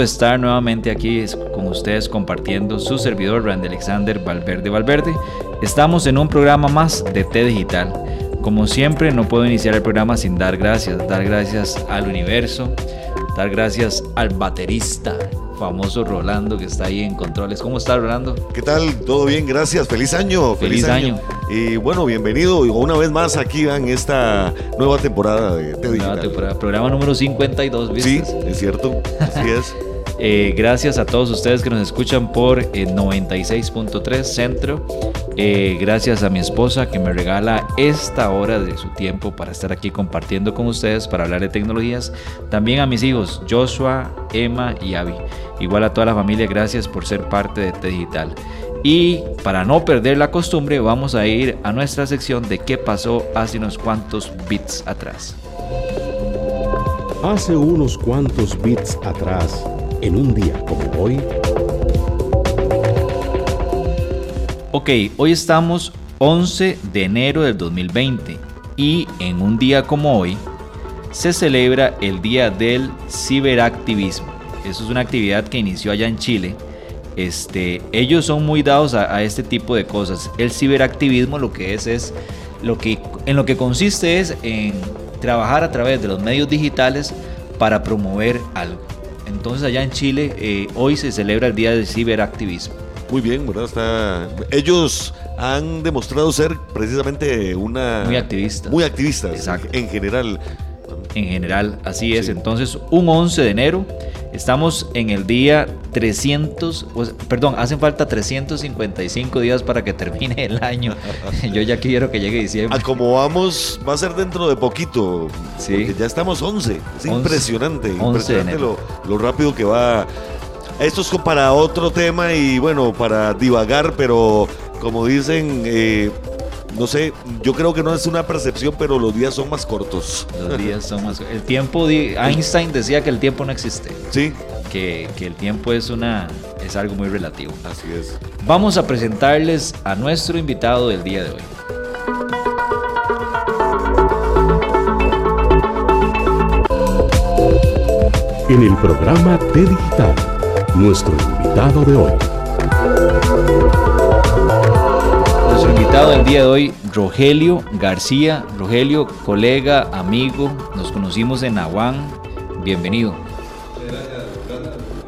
Estar nuevamente aquí con ustedes compartiendo su servidor Randy Alexander Valverde Valverde. Estamos en un programa más de T Digital. Como siempre, no puedo iniciar el programa sin dar gracias, dar gracias al universo, dar gracias al baterista, famoso Rolando que está ahí en controles. ¿Cómo está Rolando? ¿Qué tal? ¿Todo bien? Gracias. Feliz año. Feliz, año. Y bueno, bienvenido una vez más aquí en esta nueva temporada de TV Nueva temporada, programa número 52, ¿viste? Sí, es cierto. Así es. Eh, gracias a todos ustedes que nos escuchan por 96.3 eh, Centro. Eh, gracias a mi esposa que me regala esta hora de su tiempo para estar aquí compartiendo con ustedes para hablar de tecnologías. También a mis hijos Joshua, Emma y Abby. Igual a toda la familia, gracias por ser parte de T Digital. Y para no perder la costumbre, vamos a ir a nuestra sección de qué pasó hace unos cuantos bits atrás. Hace unos cuantos bits atrás, en un día como hoy. Ok, hoy estamos 11 de enero del 2020 y en un día como hoy se celebra el Día del Ciberactivismo. Eso es una actividad que inició allá en Chile. Este, ellos son muy dados a, este tipo de cosas. El ciberactivismo lo que es es lo que en lo que consiste es en trabajar a través de los medios digitales para promover algo. Entonces allá en Chile eh, hoy se celebra el Día del Ciberactivismo. Muy bien, ¿verdad? Está... Ellos han demostrado ser precisamente una... Muy activistas. Muy activistas en general en general. Así es, entonces un 11 de enero estamos en el día 300, perdón, hacen falta 355 días para que termine el año. Yo ya quiero que llegue diciembre. A como vamos, va a ser dentro de poquito. Sí. ya estamos 11. Es impresionante, impresionante lo, lo rápido que va. Esto es para otro tema y bueno, para divagar, pero como dicen, eh, no sé, yo creo que no es una percepción, pero los días son más cortos. Los días son más El tiempo, Einstein decía que el tiempo no existe. Sí. Que, que, el tiempo es una es algo muy relativo. Así es. Vamos a presentarles a nuestro invitado del día de hoy. En el programa T Digital, nuestro invitado de hoy. Invitado del día de hoy, Rogelio García. Rogelio, colega, amigo, nos conocimos en Aguán. Bienvenido.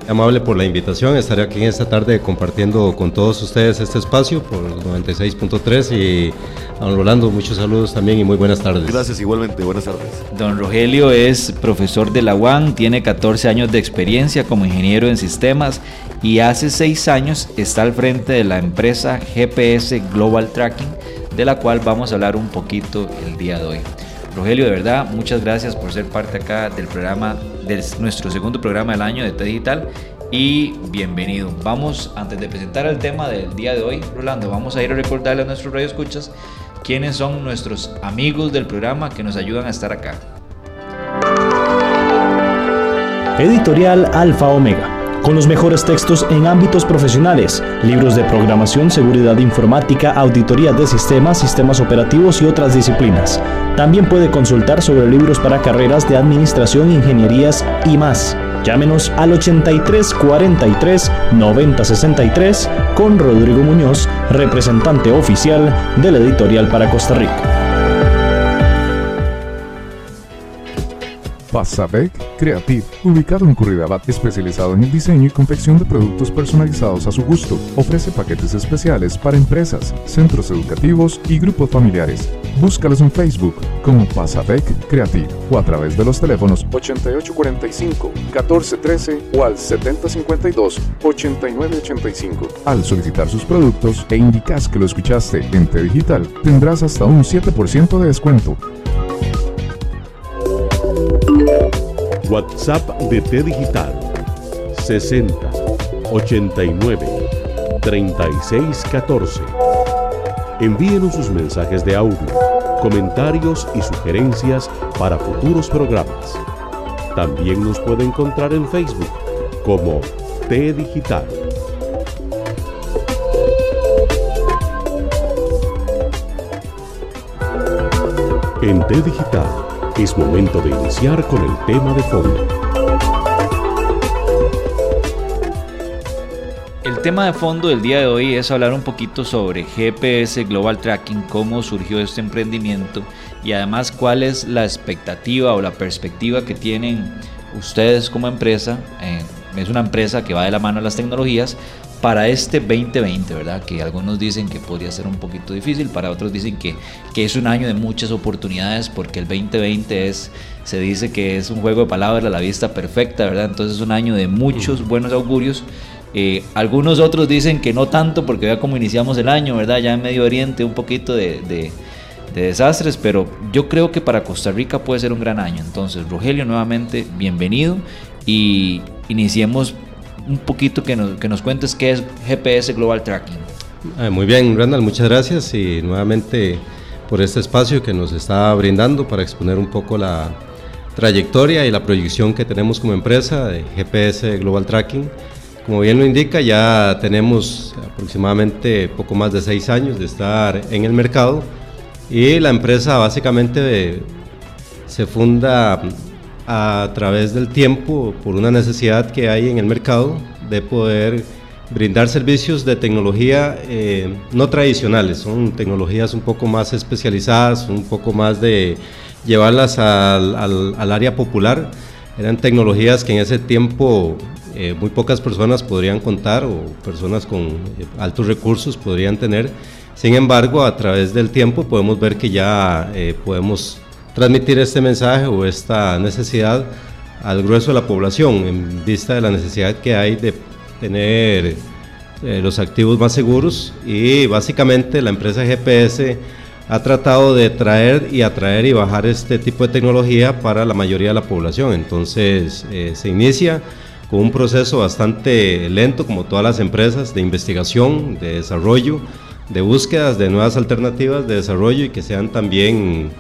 Amable por la invitación, estaré aquí en esta tarde compartiendo con todos ustedes este espacio por 96.3 y a don Rolando, muchos saludos también y muy buenas tardes. Gracias, igualmente, buenas tardes. Don Rogelio es profesor de la UAN, tiene 14 años de experiencia como ingeniero en sistemas y hace 6 años está al frente de la empresa GPS Global Tracking, de la cual vamos a hablar un poquito el día de hoy. Rogelio, de verdad, muchas gracias por ser parte acá del programa, de nuestro segundo programa del año de T Digital y bienvenido. Vamos, antes de presentar el tema del día de hoy, Rolando, vamos a ir a recordarle a nuestros radioescuchas quiénes son nuestros amigos del programa que nos ayudan a estar acá. Editorial Alfa Omega con los mejores textos en ámbitos profesionales, libros de programación, seguridad informática, auditoría de sistemas, sistemas operativos y otras disciplinas. También puede consultar sobre libros para carreras de administración, ingenierías y más. Llámenos al 83 43 90 63 con Rodrigo Muñoz, representante oficial de la editorial para Costa Rica. Pasabek Creative, ubicado en Curridabat, especializado en el diseño y confección de productos personalizados a su gusto. Ofrece paquetes especiales para empresas, centros educativos y grupos familiares. Búscalos en Facebook como Pasabek Creative o a través de los teléfonos 8845-1413 o al 7052-8985. Al solicitar sus productos e indicas que lo escuchaste en T Digital, tendrás hasta un 7% de descuento. WhatsApp de T Digital 60 89 36 14. Envíenos sus mensajes de audio, comentarios y sugerencias para futuros programas. También nos puede encontrar en Facebook como T Digital. En T Digital es momento de iniciar con el tema de fondo. El tema de fondo del día de hoy es hablar un poquito sobre GPS Global Tracking, cómo surgió este emprendimiento y además cuál es la expectativa o la perspectiva que tienen ustedes como empresa. Eh, es una empresa que va de la mano a las tecnologías para este 2020, ¿verdad? Que algunos dicen que podría ser un poquito difícil, para otros dicen que, que es un año de muchas oportunidades, porque el 2020 es, se dice que es un juego de palabras la vista perfecta, ¿verdad? Entonces es un año de muchos buenos augurios. Eh, algunos otros dicen que no tanto, porque vea cómo iniciamos el año, ¿verdad? Ya en Medio Oriente un poquito de, de, de desastres, pero yo creo que para Costa Rica puede ser un gran año. Entonces, Rogelio, nuevamente, bienvenido y iniciemos un poquito que nos, que nos cuentes qué es GPS Global Tracking. Ah, muy bien, Randall, muchas gracias y nuevamente por este espacio que nos está brindando para exponer un poco la trayectoria y la proyección que tenemos como empresa de GPS Global Tracking. Como bien lo indica, ya tenemos aproximadamente poco más de seis años de estar en el mercado y la empresa básicamente se funda a través del tiempo por una necesidad que hay en el mercado de poder brindar servicios de tecnología eh, no tradicionales, son tecnologías un poco más especializadas, un poco más de llevarlas al, al, área popular. Eran tecnologías que en ese tiempo eh, muy pocas personas podrían contar o personas con eh, altos recursos podrían tener. Sin embargo, a través del tiempo podemos ver que ya podemos transmitir este mensaje o esta necesidad al grueso de la población en vista de la necesidad que hay de tener eh, los activos más seguros y básicamente la empresa GPS ha tratado de traer y atraer y bajar este tipo de tecnología para la mayoría de la población. Entonces eh, se inicia con un proceso bastante lento como todas las empresas de investigación, de desarrollo, de búsquedas de nuevas alternativas de desarrollo y que sean también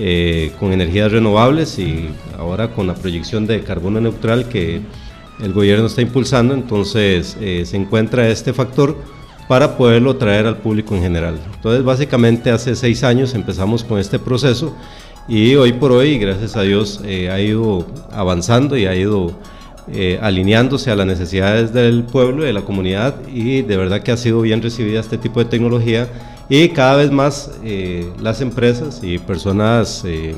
eh, con energías renovables y ahora con la proyección de carbono neutral que el gobierno está impulsando, entonces eh, se encuentra este factor para poderlo traer al público en general. Entonces básicamente hace seis años empezamos con este proceso y hoy por hoy, gracias a Dios, eh, ha ido avanzando y ha ido alineándose a las necesidades del pueblo y de la comunidad y de verdad que ha sido bien recibida este tipo de tecnología y cada vez más eh, las empresas y personas eh,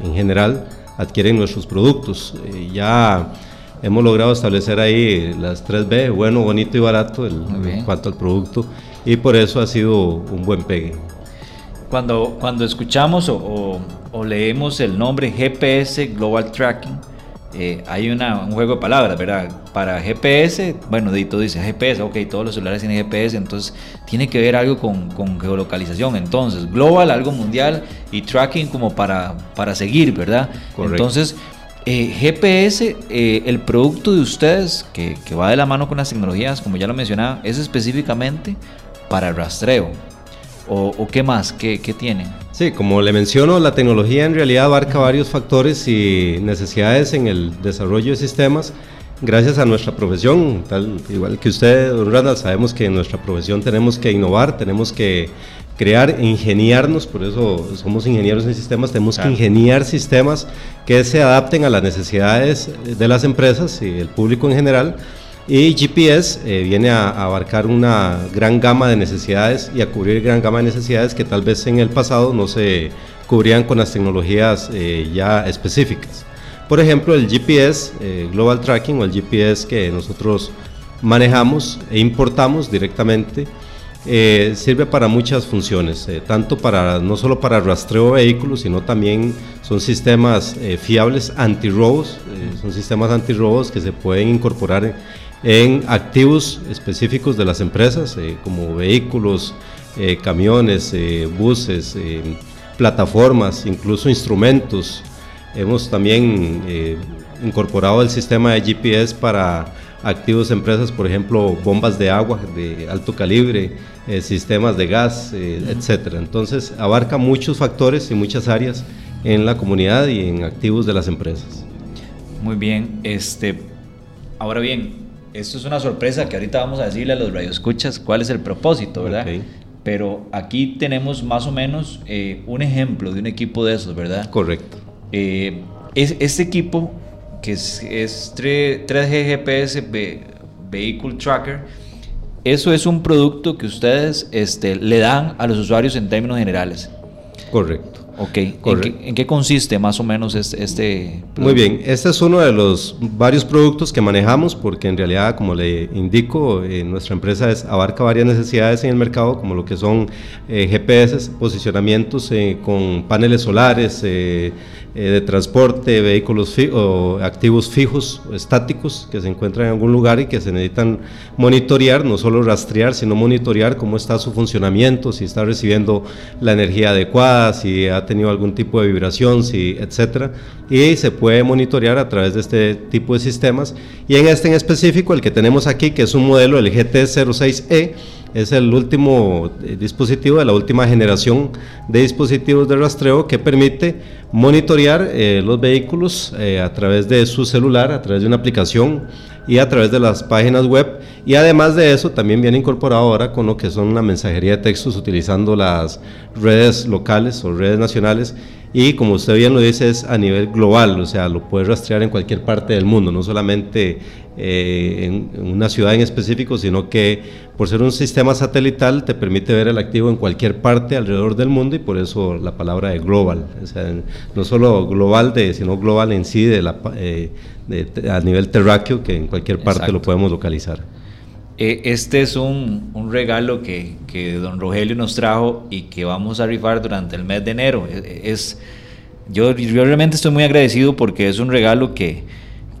en general adquieren nuestros productos. Eh, ya hemos logrado establecer ahí las 3B, bueno, bonito y barato en cuanto al producto, y por eso ha sido un buen pegue. Cuando, cuando escuchamos o, o leemos el nombre GPS Global Tracking, eh, hay una, un juego de palabras, ¿verdad? Para GPS, bueno, Dito dice GPS, ok, todos los celulares tienen GPS, entonces tiene que ver algo con, con geolocalización. Entonces, global, algo mundial y tracking como para, para seguir, ¿verdad? Entonces, eh, GPS, eh, el producto de ustedes, que, que va de la mano con las tecnologías, como ya lo mencionaba, es específicamente para rastreo. ¿O, qué más? ¿Qué, ¿Qué tienen? Sí, como le menciono, la tecnología en realidad abarca varios factores y necesidades en el desarrollo de sistemas. Gracias a nuestra profesión, tal igual que usted, Randall, sabemos que en nuestra profesión tenemos que innovar, tenemos que crear, ingeniarnos, por eso somos ingenieros en sistemas, tenemos que ingeniar sistemas que se adapten a las necesidades de las empresas y el público en general y GPS eh, viene a, abarcar una gran gama de necesidades y a cubrir gran gama de necesidades que tal vez en el pasado no se cubrían con las tecnologías eh, ya específicas. Por ejemplo, el GPS, eh, Global Tracking o el GPS que nosotros manejamos e importamos directamente, eh, sirve para muchas funciones, eh, tanto para no solo para rastreo de vehículos, sino también son sistemas fiables antirrobos, son sistemas antirrobos que se pueden incorporar en, activos específicos de las empresas, como vehículos, camiones, buses, plataformas, incluso instrumentos. Hemos también eh, incorporado el sistema de GPS para activos empresas, por ejemplo, bombas de agua de alto calibre, eh, sistemas de gas, eh, etcétera. Entonces, abarca muchos factores y muchas áreas en la comunidad y en activos de las empresas. Muy bien, este, ahora bien, esto es una sorpresa que ahorita vamos a decirle a los radioescuchas cuál es el propósito, ¿verdad? Pero aquí tenemos más o menos un ejemplo de un equipo de esos, ¿verdad? Correcto. Eh, es, este equipo, que es, 3G GPS Vehicle Tracker, eso es un producto que ustedes este, le dan a los usuarios en términos generales. Correcto. Ok, ¿En qué, consiste más o menos este, este Muy bien, este es uno de los varios productos que manejamos porque en realidad, como le indico, eh, nuestra empresa es, abarca varias necesidades en el mercado, como lo que son eh, GPS, posicionamientos eh, con paneles solares, eh, de transporte, vehículos o activos fijos estáticos que se encuentran en algún lugar y que se necesitan monitorear, no solo rastrear, sino monitorear cómo está su funcionamiento, si está recibiendo la energía adecuada, si ha tenido algún tipo de vibración, si, etcétera. Y se puede monitorear a través de este tipo de sistemas. Y en este en específico, el que tenemos aquí, que es un modelo, el GT06E, es el último eh, dispositivo de la última generación de dispositivos de rastreo que permite monitorear eh, los vehículos eh, a través de su celular, a través de una aplicación y a través de las páginas web. Y además de eso, también viene incorporado ahora con lo que son una mensajería de textos utilizando las redes locales o redes nacionales y como usted bien lo dice es a nivel global, o sea, lo puede rastrear en cualquier parte del mundo, no solamente eh, en, una ciudad en específico, sino que por ser un sistema satelital te permite ver el activo en cualquier parte alrededor del mundo y por eso la palabra de global, o sea, no solo global, de, sino global en sí de la, eh, a nivel terráqueo, que en cualquier parte lo podemos localizar. Eh, este es un, un regalo que, que, don Rogelio nos trajo y que vamos a rifar durante el mes de enero. Es, yo, yo realmente estoy muy agradecido porque es un regalo que,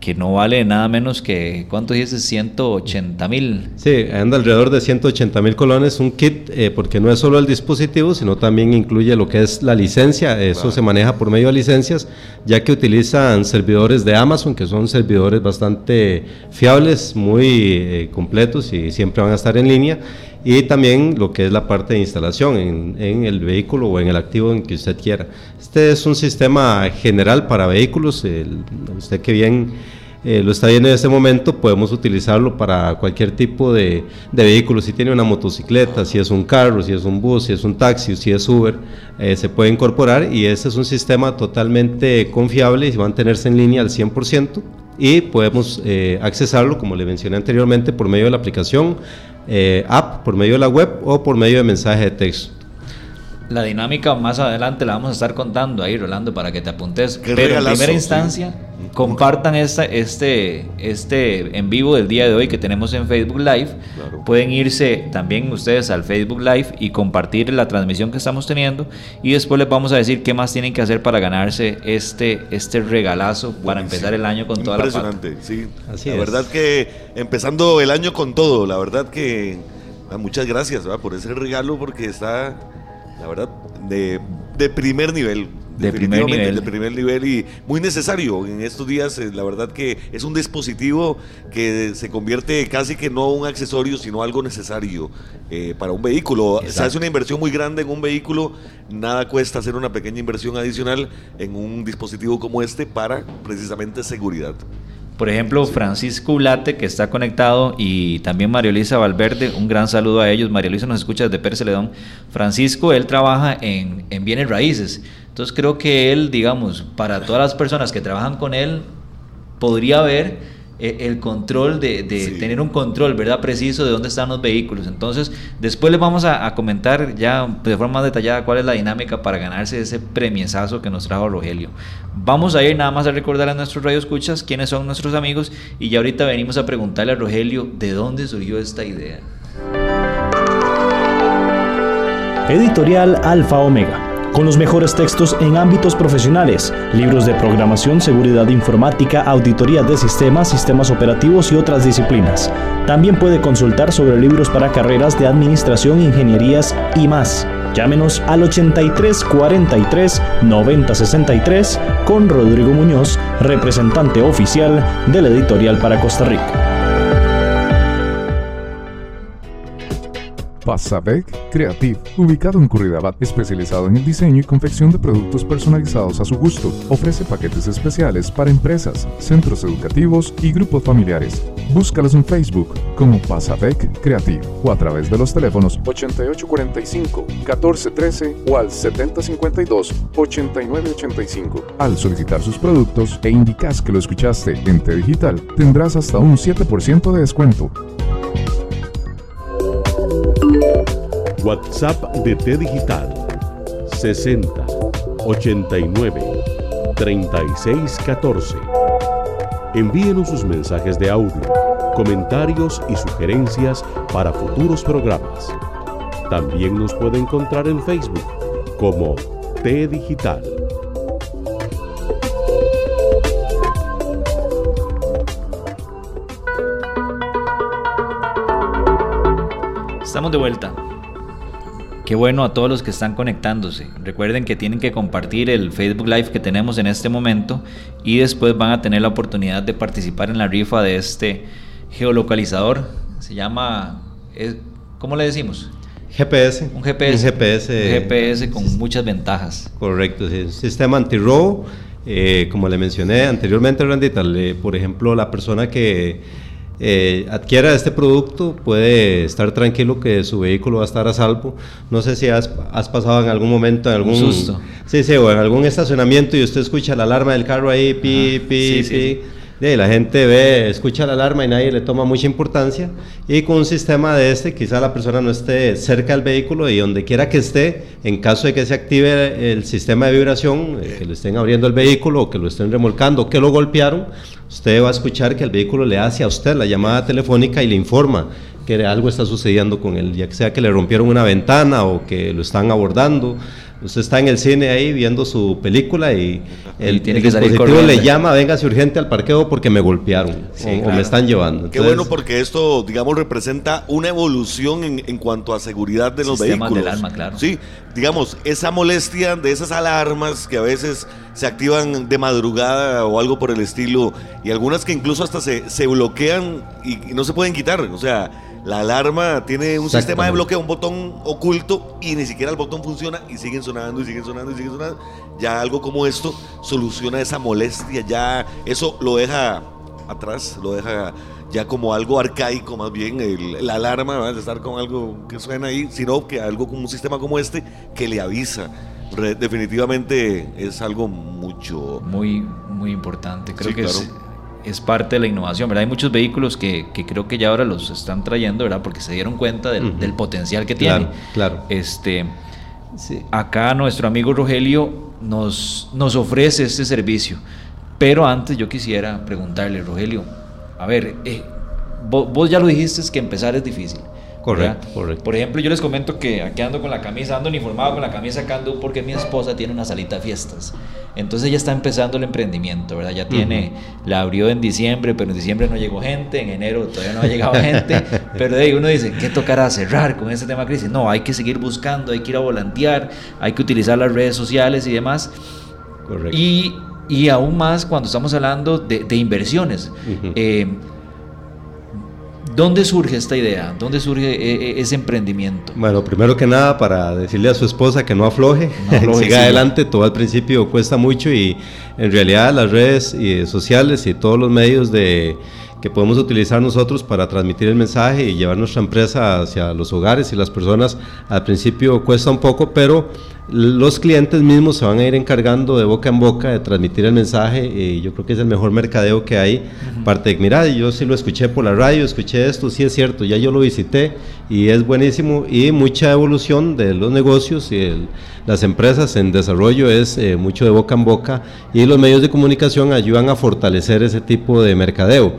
que no vale nada menos que, ¿cuánto dices? 180 mil. Sí, anda alrededor de 180 mil colones, un kit, eh, porque no es solo el dispositivo, sino también incluye lo que es la licencia, eso se maneja por medio de licencias, ya que utilizan servidores de Amazon, que son servidores bastante fiables, muy eh, completos y siempre van a estar en línea, y también lo que es la parte de instalación en, en, el vehículo o en el activo en que usted quiera. Este es un sistema general para vehículos, usted que bien eh, lo está viendo en este momento, podemos utilizarlo para cualquier tipo de, de, vehículo. Si tiene una motocicleta, si es un carro, si es un bus, si es un taxi, si es Uber, eh, se puede incorporar y este es un sistema totalmente confiable y mantenerse en línea al 100% y podemos eh, accesarlo, como le mencioné anteriormente, por medio de la aplicación app, por medio de la web o por medio de mensaje de texto. La dinámica más adelante la vamos a estar contando ahí, Rolando, para que te apuntes. Pero en primera instancia, compartan esta, este, este en vivo del día de hoy que tenemos en Facebook Live. Pueden irse también ustedes al Facebook Live y compartir la transmisión que estamos teniendo. Y después les vamos a decir qué más tienen que hacer para ganarse este, este regalazo para empezar el año con toda la Impresionante, sí. Así la verdad que empezando el año con todo, la verdad que ah, muchas gracias por ese regalo porque está la verdad, de, de primer nivel. De primer nivel. De primer nivel y muy necesario en estos días. Eh, la verdad que es un dispositivo que se convierte casi que no un accesorio, sino algo necesario eh, para un vehículo. Se hace una inversión muy grande en un vehículo, nada cuesta hacer una pequeña inversión adicional en un dispositivo como este para precisamente seguridad. Por ejemplo, Francisco Ulate, que está conectado, y también María Luisa Valverde, un gran saludo a ellos. María Luisa nos escucha desde Pérez Celedón. Francisco, él trabaja en, en bienes raíces. Entonces creo que él, digamos, para todas las personas que trabajan con él, podría ver el control de, tener un control, ¿verdad? Preciso de dónde están los vehículos. Entonces, después les vamos a, comentar ya de forma más detallada cuál es la dinámica para ganarse ese premiesazo que nos trajo Rogelio. Vamos a ir nada más a recordar a nuestros radioescuchas quiénes son nuestros amigos y ya ahorita venimos a preguntarle a Rogelio de dónde surgió esta idea. Editorial Alfa Omega con los mejores textos en ámbitos profesionales, libros de programación, seguridad informática, auditoría de sistemas, sistemas operativos y otras disciplinas. También puede consultar sobre libros para carreras de administración, ingenierías y más. Llámenos al 83 43 90 63 con Rodrigo Muñoz, representante oficial de la editorial para Costa Rica. Pasavec Creative, ubicado en Curridabat, especializado en el diseño y confección de productos personalizados a su gusto. Ofrece paquetes especiales para empresas, centros educativos y grupos familiares. Búscalos en Facebook como Pasavec Creative o a través de los teléfonos 8845-1413 o al 7052-8985. Al solicitar sus productos e indicas que lo escuchaste en T Digital, tendrás hasta un 7% de descuento. WhatsApp de T Digital 60 89 36 14. Envíenos sus mensajes de audio, comentarios y sugerencias para futuros programas. También nos puede encontrar en Facebook como T Digital. Estamos de vuelta. Qué bueno a todos los que están conectándose. Recuerden que tienen que compartir el Facebook Live que tenemos en este momento y después van a tener la oportunidad de participar en la rifa de este geolocalizador. Se llama, ¿cómo le decimos? GPS. Un GPS. Un GPS. GPS con muchas ventajas. Correcto. Sí. Sistema antirrobo. Eh, como le mencioné anteriormente, Randita, por ejemplo, la persona que eh, adquiera este producto, puede estar tranquilo que su vehículo va a estar a salvo. No sé si has, pasado en algún momento en algún susto. Sí, sí, o en algún estacionamiento y usted escucha la alarma del carro ahí, pi, pi, pi la gente ve, escucha la alarma y nadie le toma mucha importancia. Y con un sistema de este, quizá la persona no esté cerca del vehículo y donde quiera que esté, en caso de que se active el sistema de vibración, eh, que le estén abriendo el vehículo o que lo estén remolcando que lo golpearon, usted va a escuchar que el vehículo le hace a usted la llamada telefónica y le informa que algo está sucediendo con él, ya sea que le rompieron una ventana o que lo están abordando Usted está en el cine ahí viendo su película y el, tiene que dispositivo le llama, véngase urgente al parqueo porque me golpearon o, me están llevando. Qué bueno porque esto, digamos, representa una evolución en, cuanto a seguridad de los vehículos. del alma, claro. Sí, digamos, esa molestia de esas alarmas que a veces se activan de madrugada o algo por el estilo y algunas que incluso hasta se, se bloquean y no se pueden quitar. O sea, la alarma tiene un sistema de bloqueo, un botón oculto y ni siquiera el botón funciona y siguen sonando y siguen sonando y siguen sonando. Ya algo como esto soluciona esa molestia, ya eso lo deja atrás, lo deja ya como algo arcaico más bien, la alarma, va a estar con algo que suena ahí, sino que algo como un sistema como este que le avisa. definitivamente es algo mucho... Muy, muy importante. Creo que es es parte de la innovación, ¿verdad? Hay muchos vehículos que, que, creo que ya ahora los están trayendo, ¿verdad? Porque se dieron cuenta del, del potencial que tiene. Claro. Este, Acá nuestro amigo Rogelio nos, nos ofrece este servicio, pero antes yo quisiera preguntarle, Rogelio, a ver, eh, vos, vos, ya lo dijiste que empezar es difícil. Correcto, correcto. Por ejemplo, yo les comento que aquí ando con la camisa, ando uniformado con la camisa acá ando porque mi esposa tiene una salita de fiestas. Entonces ya está empezando el emprendimiento, ¿verdad? Ya tiene, la abrió en diciembre, pero en diciembre no llegó gente, en enero todavía no ha llegado gente, pero de ahí uno dice, ¿qué tocará cerrar con ese tema de crisis? No, hay que seguir buscando, hay que ir a volantear, hay que utilizar las redes sociales y demás. Correcto. Y, y aún más cuando estamos hablando de, de inversiones. ¿Dónde surge esta idea? ¿Dónde surge eh, eh, ese emprendimiento? Bueno, primero que nada, para decirle a su esposa que no afloje, siga adelante, todo al principio cuesta mucho y en realidad las redes sociales y todos los medios de, que podemos utilizar nosotros para transmitir el mensaje y llevar nuestra empresa hacia los hogares y las personas al principio cuesta un poco, pero los clientes mismos se van a ir encargando de boca en boca de transmitir el mensaje y yo creo que es el mejor mercadeo que hay. Parte de, mira, yo sí lo escuché por la radio, escuché esto, sí es cierto, ya yo lo visité y es buenísimo y mucha evolución de los negocios y las empresas en desarrollo es eh, mucho de boca en boca y los medios de comunicación ayudan a fortalecer ese tipo de mercadeo.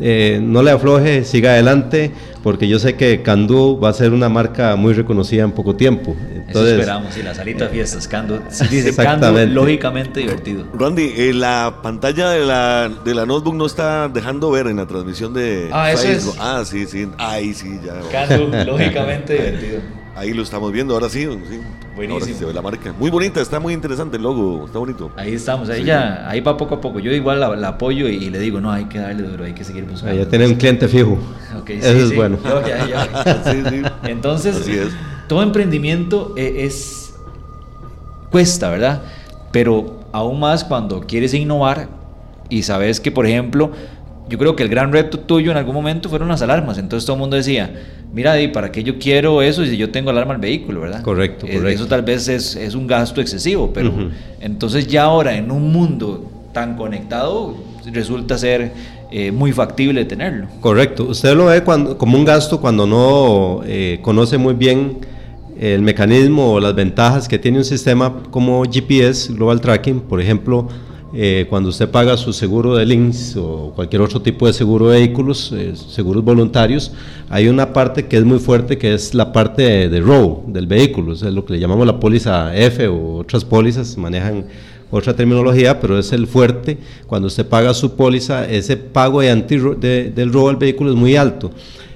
Eh, no le afloje, siga adelante, porque yo sé que Candú va a ser una marca muy reconocida en poco tiempo. Eso esperamos, y la salita de fiestas, Candú, dice Candú, lógicamente divertido. Randy, eh, la pantalla de la, de la notebook no está dejando ver en la transmisión de ah, Facebook. Ah, sí, sí, ahí sí, ya. Candú, lógicamente divertido. Ahí lo estamos viendo, ahora sí. sí. Buenísimo. se ve la marca. Muy bonita, está muy interesante el logo, está bonito. Ahí estamos, ahí ya, ahí va poco a poco. Yo igual la, apoyo y, le digo, no, hay que darle duro, hay que seguir buscando. ya tiene un cliente fijo. Eso es bueno. Entonces, todo emprendimiento e, es, cuesta, ¿verdad? Pero aún más cuando quieres innovar y sabes que, por ejemplo, yo creo que el gran reto tuyo en algún momento fueron las alarmas. Entonces todo el mundo decía, mira, ¿y para qué yo quiero eso si yo tengo alarma al vehículo, verdad? Correcto, eh, Eso tal vez es, es un gasto excesivo, pero entonces ya ahora en un mundo tan conectado resulta ser eh, muy factible tenerlo. Correcto. Usted lo ve cuando, como un gasto cuando no eh, conoce muy bien el mecanismo o las ventajas que tiene un sistema como GPS, Global Tracking, por ejemplo, eh, cuando usted paga su seguro de links o cualquier otro tipo de seguro de vehículos, eh, seguros voluntarios, hay una parte que es muy fuerte que es la parte de, de row del vehículo, es lo que le llamamos la póliza F o otras pólizas, manejan otra terminología, pero es el fuerte, cuando usted paga su póliza, ese pago de anti, del robo del vehículo es muy alto.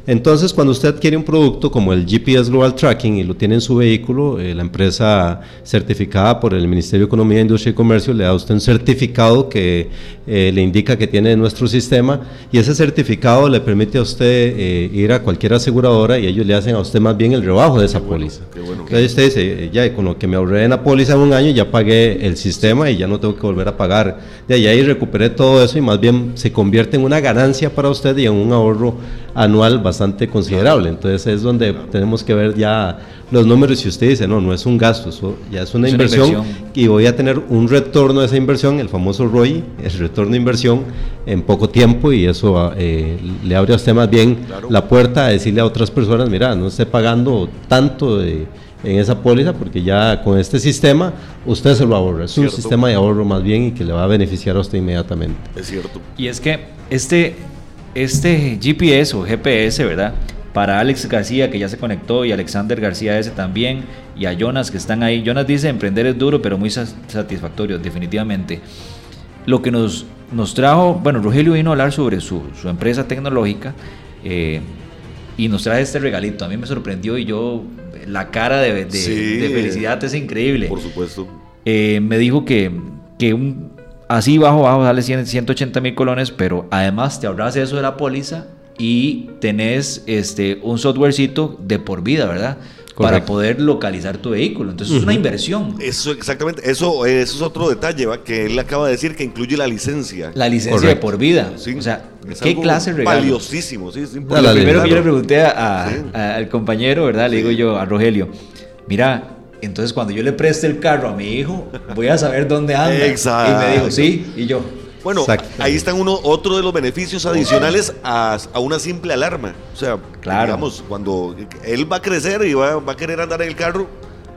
Entonces, cuando usted adquiere un producto como el GPS Global Tracking y lo tiene en su vehículo, eh, la empresa certificada por el Ministerio de Economía, Industria y Comercio le da a usted un certificado que eh, le indica que tiene nuestro sistema y ese certificado le permite a usted eh, ir a cualquier aseguradora y ellos le hacen a usted más bien el rebajo de esa póliza. Entonces usted dice, ya con lo que me ahorré en la póliza en un año ya pagué el sistema y ya no tengo que volver a pagar. De ahí recuperé todo eso y más bien se convierte en una ganancia para usted y en un ahorro anual bastante considerable. Entonces es donde tenemos que ver ya los números y usted dice, no, no es un gasto, eso ya es una, inversión, y voy a tener un retorno de esa inversión, el famoso ROI, el retorno de inversión en poco tiempo y eso eh, le abre a usted más bien la puerta a decirle a otras personas, mira, no esté pagando tanto en esa póliza porque ya con este sistema usted se lo ahorra. Es un sistema de ahorro más bien y que le va a beneficiar a usted inmediatamente. Es cierto. Y es que este este GPS o GPS, ¿verdad? Para Alex García, que ya se conectó, y Alexander García ese también, y a Jonas, que están ahí. Jonas dice, emprender es duro, pero muy satisfactorio, definitivamente. Lo que nos, nos trajo, bueno, Rogelio vino a hablar sobre su, su empresa tecnológica eh, y nos trae este regalito. A mí me sorprendió y yo, la cara de, de, felicidad es increíble. Por supuesto. Eh, me dijo que, que un, Así bajo, bajo, sale 180 mil colones, pero además te ahorras eso de la póliza y tenés este, un softwarecito de por vida, ¿verdad? Para poder localizar tu vehículo. Entonces es una inversión. Eso, exactamente. Eso, eso es otro detalle, ¿va? que él acaba de decir que incluye la licencia. La licencia de por vida. O sea, ¿qué clase de regalo? Valiosísimo, sí. lo primero que yo le pregunté al compañero, ¿verdad? Le digo yo a Rogelio, mira, entonces, cuando yo le preste el carro a mi hijo, voy a saber dónde anda. Exacto. Y me dijo, sí, y yo. Bueno, ahí están uno, otro de los beneficios adicionales a, una simple alarma. O sea, digamos, cuando él va a crecer y va, va a querer andar en el carro,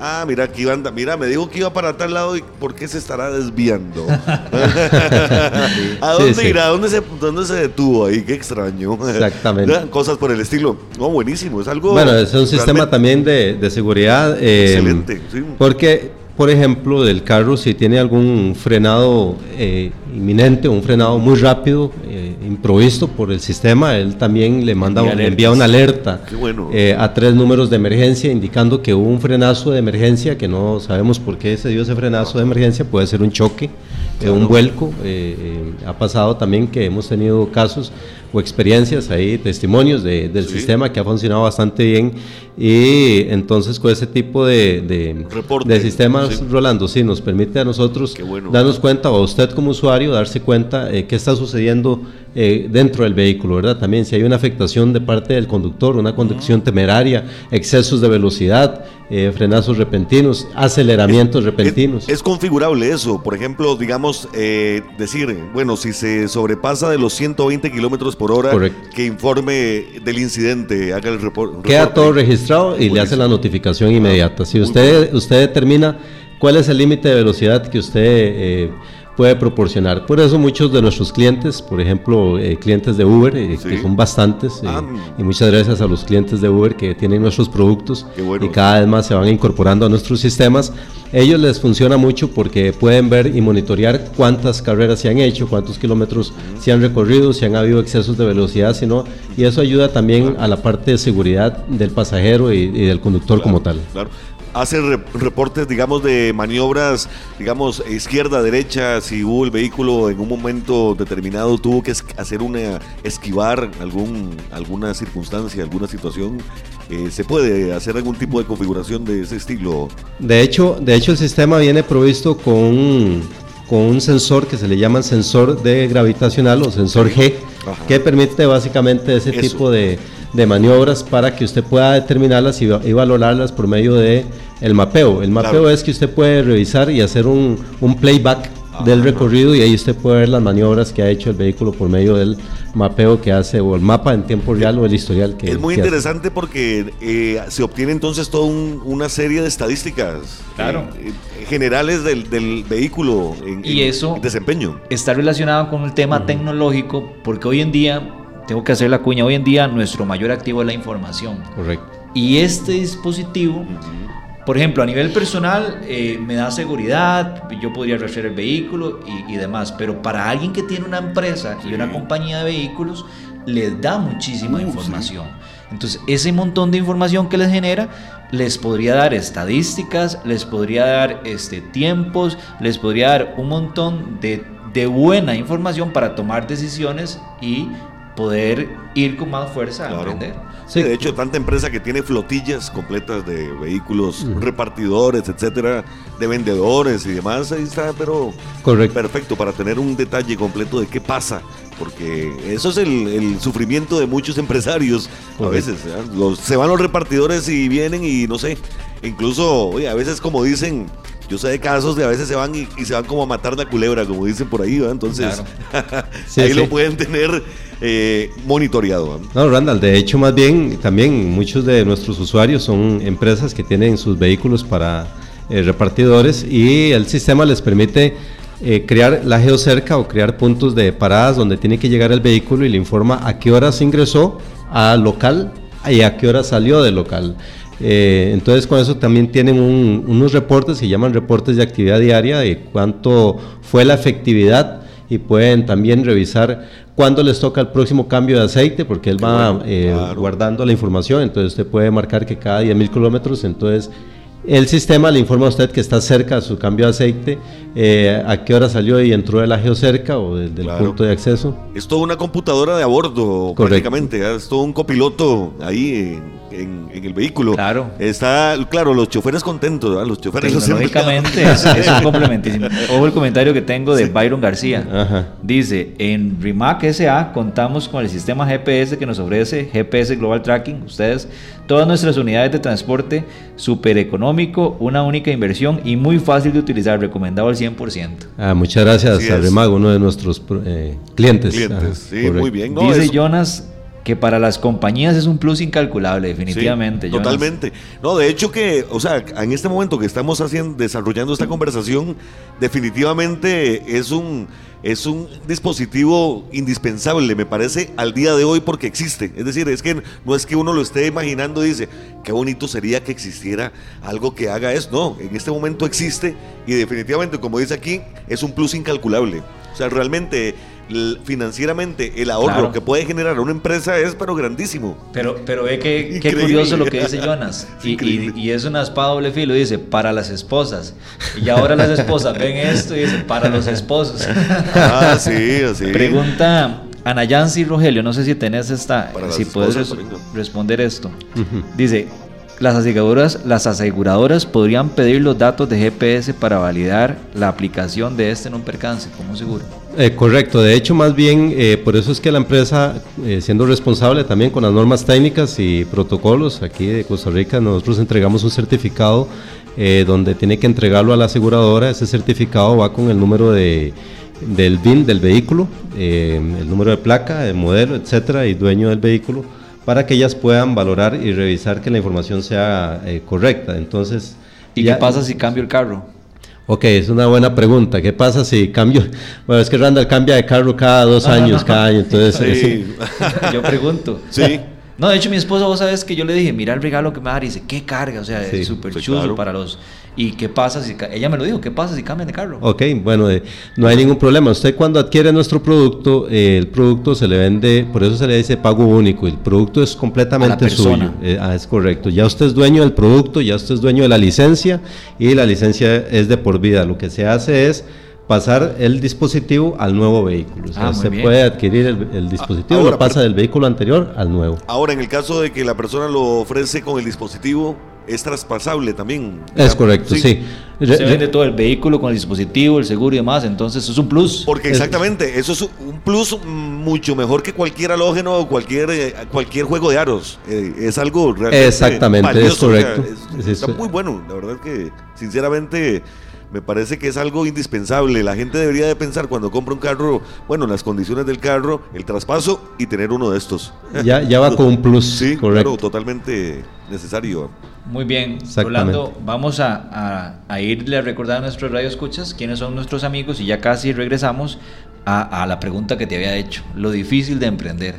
Ah, mira, aquí anda, mira, me dijo que iba para tal lado y ¿por qué se estará desviando? ¿A dónde irá? ¿Dónde se, ¿Dónde se detuvo ahí? Qué extraño. Exactamente. Cosas por el estilo. No, buenísimo, es algo... Bueno, es un sistema también de, de seguridad. Eh, Excelente, sí. Porque por ejemplo, del carro, si tiene algún frenado eh, inminente o un frenado muy rápido, eh, improvisto por el sistema, él también le manda le envía una alerta eh, a tres números de emergencia indicando que hubo un frenazo de emergencia, que no sabemos por qué se dio ese frenazo de emergencia, puede ser un choque, un vuelco. ha pasado también que hemos tenido casos o experiencias ahí, testimonios de, del sistema que ha funcionado bastante bien. Y entonces con ese tipo de, de, sistemas, Rolando, sí, nos permite a nosotros darnos cuenta, o a usted como usuario, darse cuenta eh, qué está sucediendo eh, dentro del vehículo, ¿verdad? También si hay una afectación de parte del conductor, una conducción temeraria, excesos de velocidad, eh, frenazos repentinos, aceleramientos repentinos. Es, configurable eso, por ejemplo, digamos, eh, decir, bueno, si se sobrepasa de los 120 kilómetros por hora, que informe del incidente, haga el reporte. Queda todo registrado y le hace la notificación inmediata. Si usted, usted determina cuál es el límite de velocidad que usted puede proporcionar. Por eso muchos de nuestros clientes, por ejemplo, eh, clientes de Uber, eh, que son bastantes, eh, ah, y muchas gracias a los clientes de Uber que tienen nuestros productos y cada vez más se van incorporando a nuestros sistemas, ellos les funciona mucho porque pueden ver y monitorear cuántas carreras se han hecho, cuántos kilómetros se han recorrido, si han habido excesos de velocidad, si no, y eso ayuda también a la parte de seguridad del pasajero y, del conductor como tal. Claro hace reportes, digamos, de maniobras, digamos, izquierda, derecha, si hubo el vehículo en un momento determinado tuvo que hacer una, esquivar algún, alguna circunstancia, alguna situación, eh, ¿se puede hacer algún tipo de configuración de ese estilo? De hecho, de hecho el sistema viene provisto con con un sensor que se le llama sensor de gravitacional o sensor G, que permite básicamente ese tipo de, de maniobras para que usted pueda determinarlas y, valorarlas por medio de el mapeo. El mapeo es que usted puede revisar y hacer un, un playback del recorrido y ahí usted puede ver las maniobras que ha hecho el vehículo por medio del mapeo que hace o el mapa en tiempo real o el historial que es muy interesante porque eh, se obtiene entonces toda una serie de estadísticas claro. Eh, generales del, del vehículo en, y eso desempeño. está relacionado con el tema tecnológico porque hoy en día tengo que hacer la cuña, hoy en día nuestro mayor activo es la información. Correcto. Y este dispositivo, por ejemplo, a nivel personal, eh, me da seguridad, yo podría rastrear el vehículo y, demás, pero para alguien que tiene una empresa y una compañía de vehículos, les da muchísima información. Entonces, ese montón de información que les genera, les podría dar estadísticas, les podría dar este, tiempos, les podría dar un montón de, de buena información para tomar decisiones y poder ir con más fuerza a aprender. Sí, de hecho, tanta empresa que tiene flotillas completas de vehículos, repartidores, etcétera, de vendedores y demás, ahí está, pero Correcto. perfecto para tener un detalle completo de qué pasa, porque eso es el, sufrimiento de muchos empresarios. A veces se van los repartidores y vienen y no sé, incluso, oye, a veces como dicen, yo sé de casos de a veces se van y, se van como a matar la culebra, como dicen por ahí, ¿verdad? Entonces, ahí lo pueden tener eh, monitoreado. No, Randall, de hecho, más bien, también muchos de nuestros usuarios son empresas que tienen sus vehículos para eh, repartidores y el sistema les permite eh, crear la geocerca o crear puntos de paradas donde tiene que llegar el vehículo y le informa a qué horas ingresó al local y a qué hora salió del local. Entonces con eso también tienen unos reportes, se llaman reportes de actividad diaria, de cuánto fue la efectividad y pueden también revisar cuándo les toca el próximo cambio de aceite, porque él va eh, guardando la información, entonces usted puede marcar que cada 10.000 kilómetros, entonces el sistema le informa a usted que está cerca de su cambio de aceite, eh, a qué hora salió y entró de la geocerca o del punto de acceso. Es toda una computadora de a bordo, prácticamente, ¿eh? es todo un copiloto ahí en, el vehículo. Claro. Está, claro, los choferes contentos, los choferes Tecnológicamente es, es, un complementísimo. Ojo el comentario que tengo de Byron García. Dice, en Rimac SA contamos con el sistema GPS que nos ofrece GPS Global Tracking. Ustedes, todas nuestras unidades de transporte, súper económico, una única inversión y muy fácil de utilizar, recomendado al 100%. Ah, muchas gracias a Rimac, uno de nuestros eh, clientes. Clientes, sí, muy bien. Dice Jonas que para las compañías es un plus incalculable, definitivamente. totalmente. No, de hecho que, o sea, en este momento que estamos haciendo, desarrollando esta conversación, definitivamente es un, es un dispositivo indispensable, me parece, al día de hoy porque existe. Es decir, es que no es que uno lo esté imaginando y dice, qué bonito sería que existiera algo que haga eso. No, en este momento existe y definitivamente, como dice aquí, es un plus incalculable. O sea, realmente financieramente el ahorro que puede generar una empresa es pero grandísimo. Pero, pero ve que qué curioso lo que dice Jonas. y, y, es una espada doble filo, dice, para las esposas. Y ahora las esposas ven esto y dicen, para los esposos. Ah, sí, así. Pregunta Ana Yancy Rogelio, no sé si tenés esta, si puedes responder esto. Dice, las aseguradoras, las aseguradoras podrían pedir los datos de GPS para validar la aplicación de este en un percance, como seguro. Eh, correcto, de hecho más bien eh, por eso es que la empresa, eh, siendo responsable también con las normas técnicas y protocolos, aquí de Costa Rica nosotros entregamos un certificado donde tiene que entregarlo a la aseguradora, ese certificado va con el número de, del BIN del vehículo, el número de placa, el modelo, etcétera, y dueño del vehículo, para que ellas puedan valorar y revisar que la información sea correcta. Entonces, ¿y qué pasa si cambio el carro? Ok, es una buena pregunta. ¿Qué pasa si cambio? Bueno, es que Randall cambia de carro cada dos años, cada año. Entonces, yo pregunto. Sí. No, de hecho, mi esposa, vos sabes que yo le dije, mira el regalo que me va a dar. Y dice, ¿qué carga? O sea, es súper chulo para los ¿Y qué pasa si ella me lo dijo, qué pasa si cambian de carro? Ok, bueno, eh, no hay ningún problema. Usted cuando adquiere nuestro producto, eh, el producto se le vende, por eso se le dice pago único. El producto es completamente suyo. Eh, ah, es correcto. Ya usted es dueño del producto, ya usted es dueño de la licencia y la licencia es de por vida. Lo que se hace es pasar el dispositivo al nuevo vehículo. O sea, ah, se puede adquirir el, dispositivo, lo pasa del vehículo anterior al nuevo. Ahora, en el caso de que la persona lo ofrece con el dispositivo, es traspasable también. Es correcto, sí. Se vende todo el vehículo con el dispositivo, el seguro y demás, entonces eso es un plus. Porque exactamente, eso es un plus mucho mejor que cualquier halógeno o cualquier, eh, cualquier juego de aros. Eh, es algo realmente Exactamente, es correcto. está muy bueno, la verdad que sinceramente me parece que es algo indispensable. La gente debería de pensar cuando compra un carro, bueno, las condiciones del carro, el traspaso y tener uno de estos. Ya, ya va con un plus. Sí, correcto. claro, totalmente necesario. Muy bien, Rolando, vamos a, a, irle a recordar a nuestros radioescuchas quiénes son nuestros amigos y ya casi regresamos a, a la pregunta que te había hecho, lo difícil de emprender.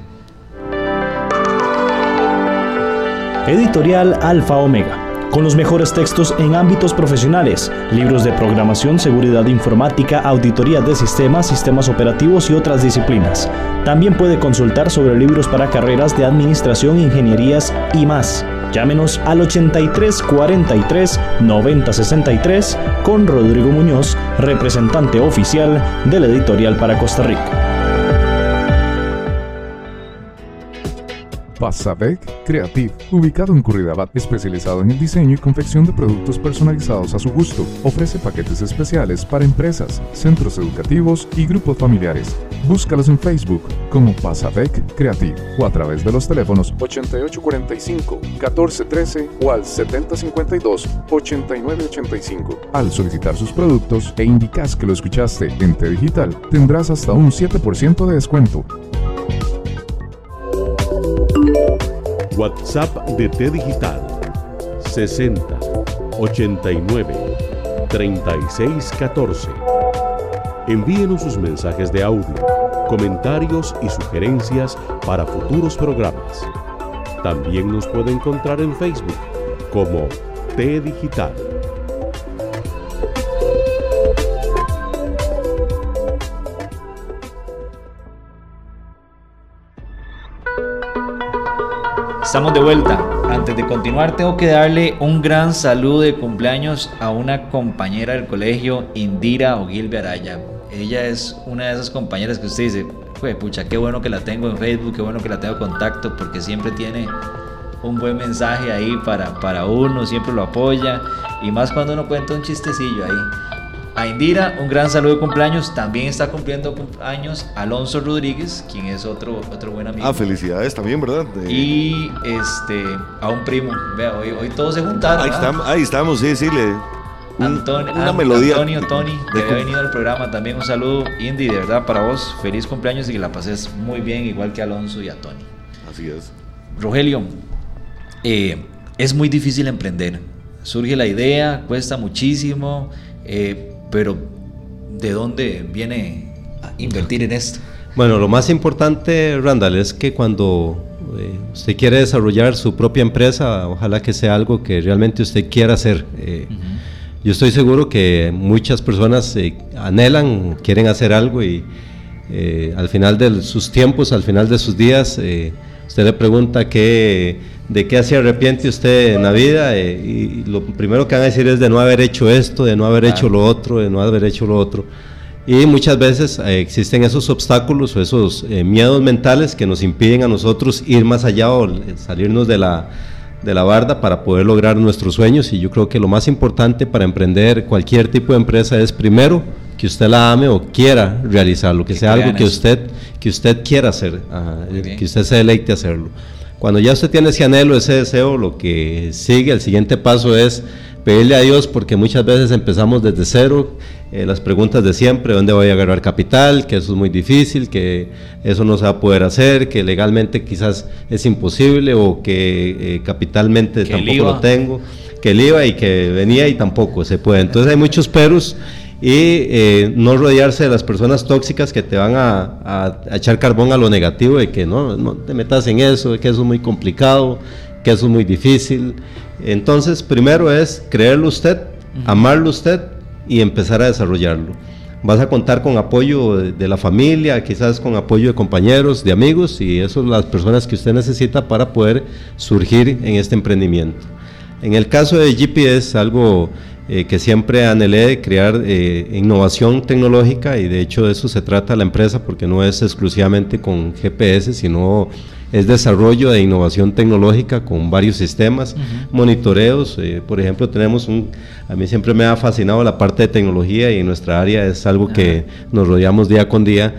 Editorial Alfa Omega con los mejores textos en ámbitos profesionales, libros de programación, seguridad informática, auditoría de sistemas, sistemas operativos y otras disciplinas. También puede consultar sobre libros para carreras de administración, ingenierías y más. Llámenos al 83 43 90 63 con Rodrigo Muñoz, representante oficial de la editorial para Costa Rica. Pasadec Creative, ubicado en Curridabat, especializado en el diseño y confección de productos personalizados a su gusto. Ofrece paquetes especiales para empresas, centros educativos y grupos familiares. Búscalos en Facebook como Pasadec Creative o a través de los teléfonos 8845-1413 o al 7052-8985. Al solicitar sus productos e indicas que lo escuchaste en T Digital, tendrás hasta un 7% de descuento. WhatsApp de T Digital 60 89 36 14. Envíenos sus mensajes de audio, comentarios y sugerencias para futuros programas. También nos puede encontrar en Facebook como T Digital. Estamos de vuelta. Antes de continuar, tengo que darle un gran saludo de cumpleaños a una compañera del colegio, Indira Ogilvia Araya. Ella es una de esas compañeras que usted dice, fue pucha, qué bueno que la tengo en Facebook, qué bueno que la tengo en contacto, porque siempre tiene un buen mensaje ahí para, para uno, siempre lo apoya, y más cuando uno cuenta un chistecillo ahí. A Indira, un gran saludo de cumpleaños. También está cumpliendo años Alonso Rodríguez, quien es otro, otro buen amigo. Ah, felicidades también, ¿verdad? Y este, a un primo. Vea, hoy, hoy todos se juntaron. Ahí, estamos, ahí estamos, sí, sí. Le, una melodía. Antonio, Tony, que ha venido al programa. También un saludo, Indy, de verdad, para vos. Feliz cumpleaños y que la pases muy bien, igual que Alonso y a Tony. Así es. Rogelio, eh, es muy difícil emprender. Surge la idea, cuesta muchísimo. Eh, pero ¿de dónde viene a invertir en esto? Bueno, lo más importante, Randall, es que cuando eh, usted quiere desarrollar su propia empresa, ojalá que sea algo que realmente usted quiera hacer. Eh, yo estoy seguro que muchas personas eh, anhelan, quieren hacer algo y al final de sus tiempos, al final de sus días, usted le pregunta qué de qué se arrepiente usted en la vida eh, y lo primero que van a decir es de no haber hecho esto, de no haber hecho lo otro, de no haber hecho lo otro. Y muchas veces eh, existen esos obstáculos o esos eh, miedos mentales que nos impiden a nosotros ir más allá o salirnos de la, de la barda para poder lograr nuestros sueños. Y yo creo que lo más importante para emprender cualquier tipo de empresa es primero que usted la ame o quiera realizarlo, que, sea algo que usted, que usted quiera hacer, que usted se deleite hacerlo. Cuando ya usted tiene ese anhelo, ese deseo, lo que sigue, el siguiente paso es pedirle a Dios, porque muchas veces empezamos desde cero, eh, las preguntas de siempre, ¿dónde voy a agarrar capital? Que eso es muy difícil, que eso no se va a poder hacer, que legalmente quizás es imposible o que eh, capitalmente tampoco lo tengo, que el IVA y que venía y tampoco se puede. Entonces hay muchos perus y eh, no rodearse de las personas tóxicas que te van a, echar carbón a lo negativo de que no, no te metas en eso, de que eso es muy complicado, que eso es muy difícil. Entonces, primero es creerlo usted, amarlo usted y empezar a desarrollarlo. Vas a contar con apoyo de, la familia, quizás con apoyo de compañeros, de amigos, y eso son las personas que usted necesita para poder surgir en este emprendimiento. En el caso de GPS, algo eh, que siempre anhelé de crear eh, innovación tecnológica y de hecho de eso se trata la empresa porque no es exclusivamente con GPS, sino es desarrollo de innovación tecnológica con varios sistemas, monitoreos, eh, por ejemplo tenemos un, a mí siempre me ha fascinado la parte de tecnología y en nuestra área es algo que nos rodeamos día con día.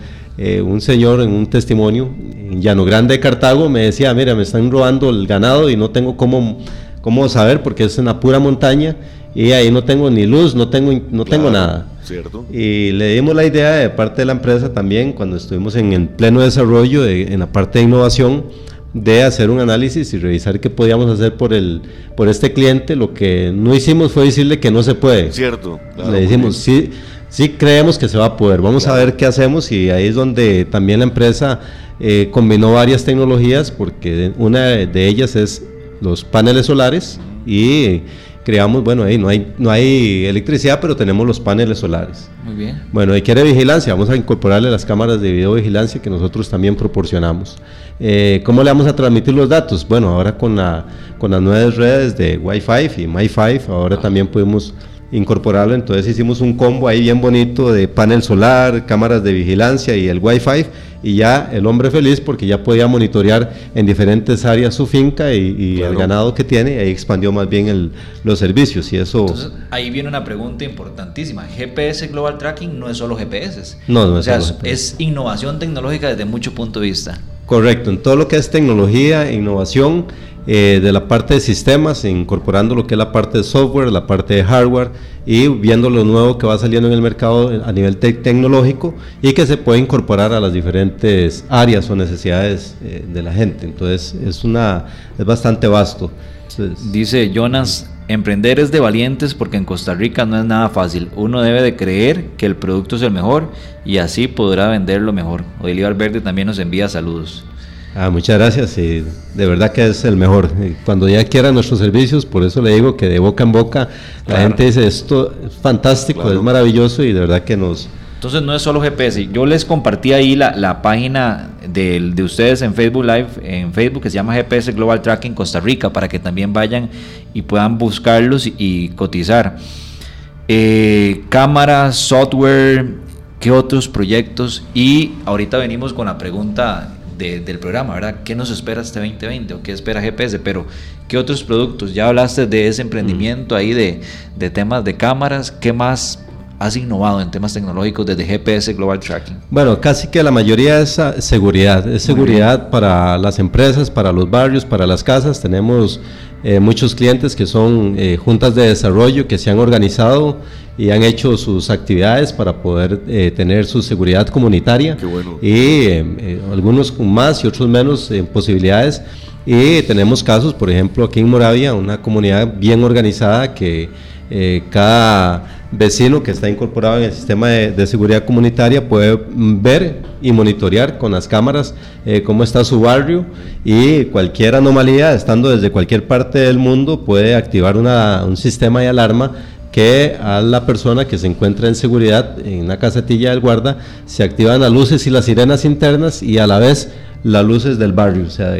un señor en un testimonio en Llano Grande de Cartago me decía, mira, me están robando el ganado y no tengo cómo, cómo saber porque es en la pura montaña y ahí no tengo ni luz, no tengo, no tengo nada. Cierto. Y le dimos la idea de parte de la empresa también, cuando estuvimos en el pleno desarrollo, en la parte de innovación, de hacer un análisis y revisar qué podíamos hacer por el por este cliente. Lo que no hicimos fue decirle que no se puede. Cierto. le dijimos, sí, sí creemos que se va a poder, vamos a ver qué hacemos y ahí es donde también la empresa eh, combinó varias tecnologías, porque una de ellas es los paneles solares y creamos, bueno, ahí no hay, no hay electricidad, pero tenemos los paneles solares. Muy bien. Bueno, y quiere vigilancia, vamos a incorporarle las cámaras de videovigilancia que nosotros también proporcionamos. Eh, ¿Cómo le vamos a transmitir los datos? Bueno, ahora con, la, con las nuevas redes de Wi-Fi y MiFi, ahora también podemos incorporarlo, entonces hicimos un combo ahí bien bonito de panel solar, cámaras de vigilancia y el Wi-Fi. Y ya el hombre feliz porque ya podía monitorear en diferentes áreas su finca y, el ganado que tiene y ahí expandió más bien los servicios. Y eso... Entonces ahí viene una pregunta importantísima, GPS Global Tracking no es solo GPS, no, no es o sea, es innovación tecnológica desde mucho punto de vista. Correcto, en todo lo que es tecnología, innovación, eh, de la parte de sistemas, incorporando lo que es la parte de software, la parte de hardware y viendo lo nuevo que va saliendo en el mercado a nivel tecnológico y que se puede incorporar a las diferentes áreas o necesidades eh, de la gente. Entonces es, una, es bastante vasto. Dice Jonas, emprender es de valientes porque en Costa Rica no es nada fácil. Uno debe de creer que el producto es el mejor y así podrá venderlo mejor. Odilivar Verde también nos envía saludos. Ah, muchas gracias y de verdad que es el mejor. Cuando ya quieran nuestros servicios, por eso le digo que de boca en boca la gente dice esto es fantástico, es maravilloso y de verdad que nos... Entonces no es solo GPS, yo les compartí ahí la, la página de, de, ustedes en Facebook Live, en Facebook que se llama GPS Global Tracking Costa Rica, para que también vayan y puedan buscarlos y, cotizar. Eh, cámaras, software, ¿qué otros proyectos? Y ahorita venimos con la pregunta del programa, ¿verdad? ¿Qué nos espera este 2020 o qué espera GPS? Pero, ¿qué otros productos? Ya hablaste de ese emprendimiento ahí de, de temas de cámaras, ¿qué más has innovado en temas tecnológicos desde GPS Global Tracking? Bueno, casi que la mayoría es ah, seguridad, es seguridad para las empresas, para los barrios, para las casas. Tenemos eh, muchos clientes que son eh, juntas de desarrollo que se han organizado y han hecho sus actividades para poder eh, tener su seguridad comunitaria. Y algunos con más y otros menos posibilidades. Y tenemos casos, por ejemplo, aquí en Moravia, una comunidad bien organizada que cada vecino que está incorporado en el sistema de, seguridad comunitaria puede ver y monitorear con las cámaras eh, cómo está su barrio y cualquier anomalía, estando desde cualquier parte del mundo, puede activar un sistema de alarma que a la persona que se encuentra en seguridad en una casetilla del guarda se activan las luces y las sirenas internas y a la vez las luces del barrio, o sea,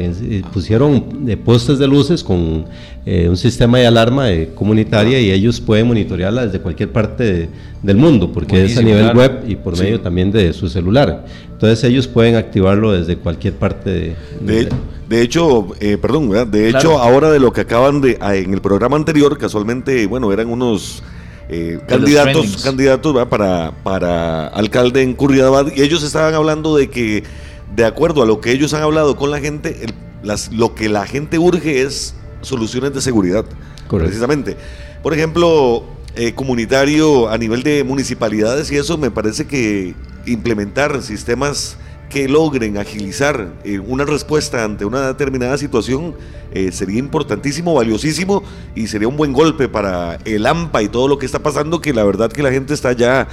pusieron eh, postes de luces con eh, un sistema de alarma eh, comunitaria y ellos pueden monitorearla desde cualquier parte del mundo, porque es a nivel web y por medio también de su celular. Entonces ellos pueden activarlo desde cualquier parte de... de, hecho, perdón, de hecho ahora de lo que acaban de, ah, en el programa anterior, casualmente, bueno, eran unos eh, candidatos, candidatos para, para alcalde en Curridabat y ellos estaban hablando de que de acuerdo a lo que ellos han hablado con la gente, las, lo que la gente urge es soluciones de seguridad, precisamente. Por ejemplo, eh, comunitario a nivel de municipalidades y eso me parece que implementar sistemas que logren agilizar eh, una respuesta ante una determinada situación eh, sería importantísimo, valiosísimo y sería un buen golpe para el AMPA y todo lo que está pasando, que la verdad que la gente está ya,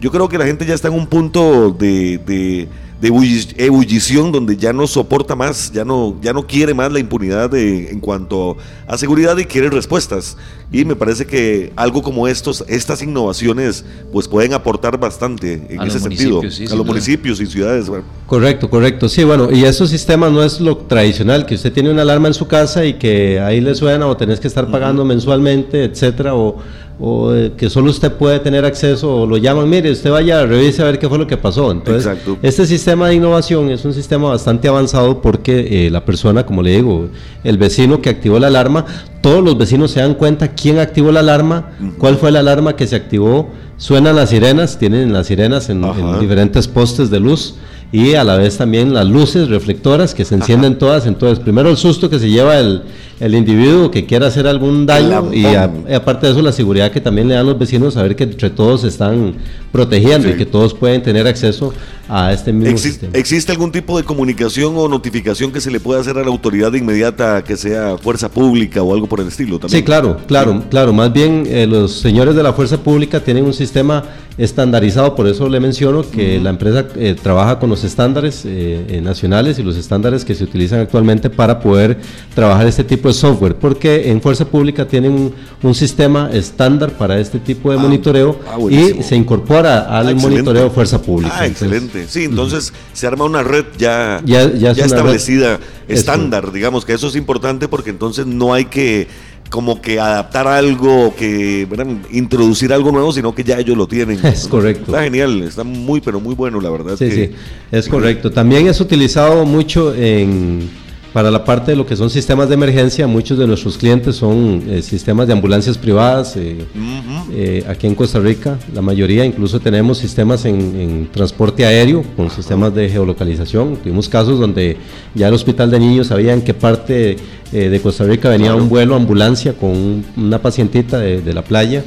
yo creo que la gente ya está en un punto de de ebullición donde ya no soporta más, ya no, ya no quiere más la impunidad de, en cuanto a seguridad y quiere respuestas. Y me parece que algo como estos, estas innovaciones, pues pueden aportar bastante en ese sentido a los municipios y ciudades. Correcto, correcto. Sí, bueno, y esos sistemas no es lo tradicional, que usted tiene una alarma en su casa y que ahí le suena o tenés que estar pagando mensualmente, etcétera, o o eh, que solo usted puede tener acceso o lo llaman, mire, usted vaya, revise a ver qué fue lo que pasó. Entonces, este sistema de innovación es un sistema bastante avanzado porque eh, la persona, como le digo, el vecino que activó la alarma, todos los vecinos se dan cuenta quién activó la alarma, cuál fue la alarma que se activó, suenan las sirenas, tienen las sirenas en diferentes postes de luz y a la vez también las luces reflectoras que se encienden todas. Entonces, primero el susto que se lleva el, el individuo que quiera hacer algún daño y, aparte de eso la seguridad que también le dan los vecinos, saber que entre todos se están protegiendo y que todos pueden tener acceso a este mismo sistema. ¿Existe algún tipo de comunicación o notificación que se le pueda hacer a la autoridad inmediata, que sea fuerza pública o algo por el estilo? También? Sí, claro, claro, claro. Más bien eh, los señores de la fuerza pública tienen un sistema estandarizado, por eso le menciono que la empresa eh, trabaja con los estándares eh, nacionales y los estándares que se utilizan actualmente para poder trabajar este tipo de software, porque en fuerza pública tienen un, sistema estándar para este tipo de ah, monitoreo ah, y se incorpora al monitoreo de fuerza pública. Ah, excelente. Sí, entonces se arma una red ya, ya, establecida, estándar, digamos que eso es importante porque entonces no hay que como que adaptar algo, que introducir algo nuevo, sino que ya ellos lo tienen. Es correcto. Está genial, está muy, pero muy bueno, la verdad. Sí, sí, es correcto. También es utilizado mucho en para la parte de lo que son sistemas de emergencia, muchos de nuestros clientes son eh, sistemas de ambulancias privadas. Eh, eh, aquí en Costa Rica, la mayoría, incluso tenemos sistemas en, transporte aéreo con sistemas de geolocalización. Tuvimos casos donde ya el hospital de niños sabía en qué parte de Costa Rica venía un vuelo ambulancia con una pacientita de, la playa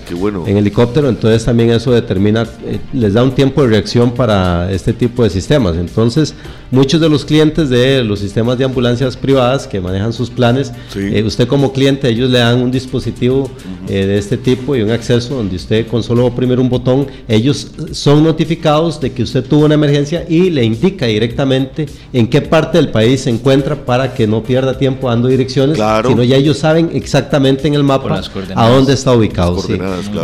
en helicóptero. Entonces también eso determina, les da un tiempo de reacción para este tipo de sistemas. Entonces, muchos de los clientes de los sistemas de ambulancias privadas que manejan sus planes, eh, usted como cliente, ellos le dan un dispositivo eh, de este tipo y un acceso donde usted con solo oprimir un botón, ellos son notificados de que usted tuvo una emergencia y le indica directamente en qué parte del país se encuentra para que no pierda tiempo dando direcciones, sino ya ellos saben exactamente en el mapa a dónde está ubicado.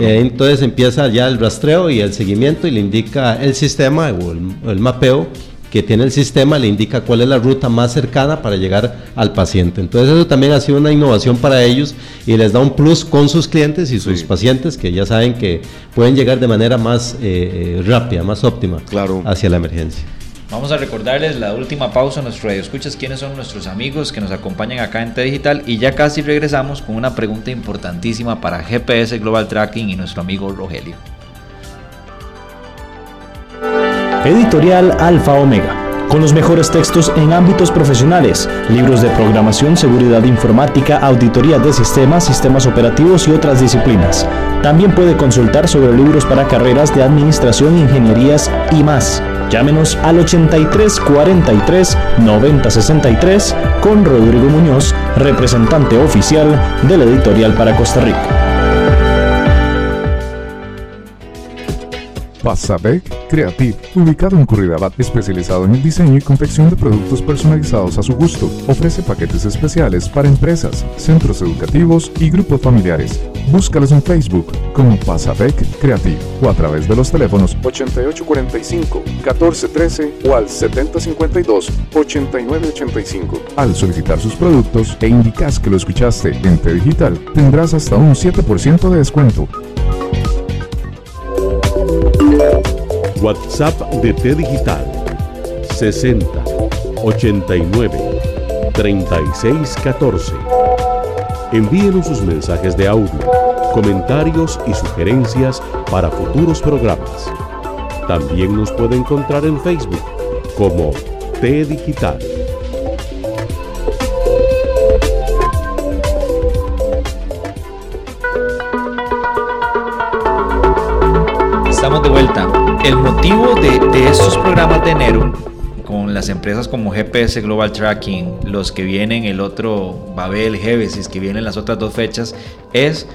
Eh, entonces empieza ya el rastreo y el seguimiento y le indica el sistema o el mapeo que tiene el sistema le indica cuál es la ruta más cercana para llegar al paciente. Entonces eso también ha sido una innovación para ellos y les da un plus con sus clientes y sus pacientes que ya saben que pueden llegar de manera más eh, eh, rápida, más óptima claro. hacia la emergencia. Vamos a recordarles la última pausa nuestro radio escuchas quiénes son nuestros amigos que nos acompañan acá en T Digital y ya casi regresamos con una pregunta importantísima para GPS Global Tracking y nuestro amigo Rogelio. Editorial Alfa Omega. Con los mejores textos en ámbitos profesionales, libros de programación, seguridad informática, auditoría de sistemas, sistemas operativos y otras disciplinas. También puede consultar sobre libros para carreras de administración, ingenierías y más. Llámenos al 83 43 90 63 con Rodrigo Muñoz, representante oficial de la editorial para Costa Rica. Pasabec Creative, ubicado en Curridabat, especializado en el diseño y confección de productos personalizados a su gusto. Ofrece paquetes especiales para empresas, centros educativos y grupos familiares. Búscalos en Facebook como Pasabec Creative o a través de los teléfonos 8845-1413 o al 7052-8985. Al solicitar sus productos e indicas que lo escuchaste en T Digital, tendrás hasta un 7% de descuento. WhatsApp de T Digital 60 89 36 14. Envíenos sus mensajes de audio comentarios y sugerencias para futuros programas. También nos puede encontrar en Facebook como T Digital. El motivo de, estos programas de enero con las empresas como GPS Global Tracking, los que vienen el otro Babel, Genesis, que vienen las otras dos fechas, es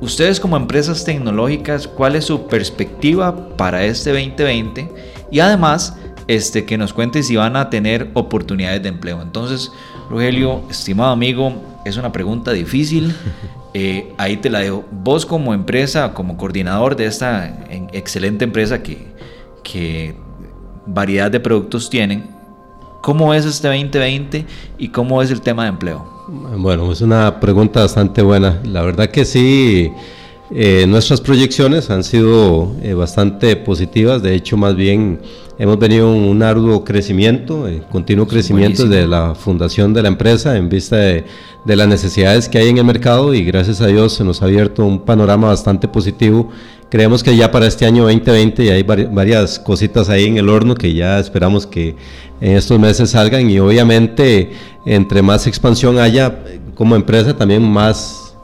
Ustedes como empresas tecnológicas, ¿cuál es su perspectiva para este 2020? Y además, este, que nos cuente si van a tener oportunidades de empleo. Entonces, Rogelio, estimado amigo, es una pregunta difícil. Eh, ahí te la dejo. Vos como empresa, como coordinador de esta excelente empresa que, que variedad de productos tienen, ¿cómo es este 2020 y cómo es el tema de empleo? Bueno, es una pregunta bastante buena. La verdad que sí, eh, nuestras proyecciones han sido eh, bastante positivas. De hecho, más bien hemos venido un arduo crecimiento, eh, continuo crecimiento de la fundación de la empresa en vista de, de, las necesidades que hay en el mercado y gracias a Dios se nos ha abierto un panorama bastante positivo. Creemos que ya para este año 2020 ya hay varias cositas ahí en el horno que ya esperamos que en estos meses salgan y obviamente entre más expansión haya como empresa también más,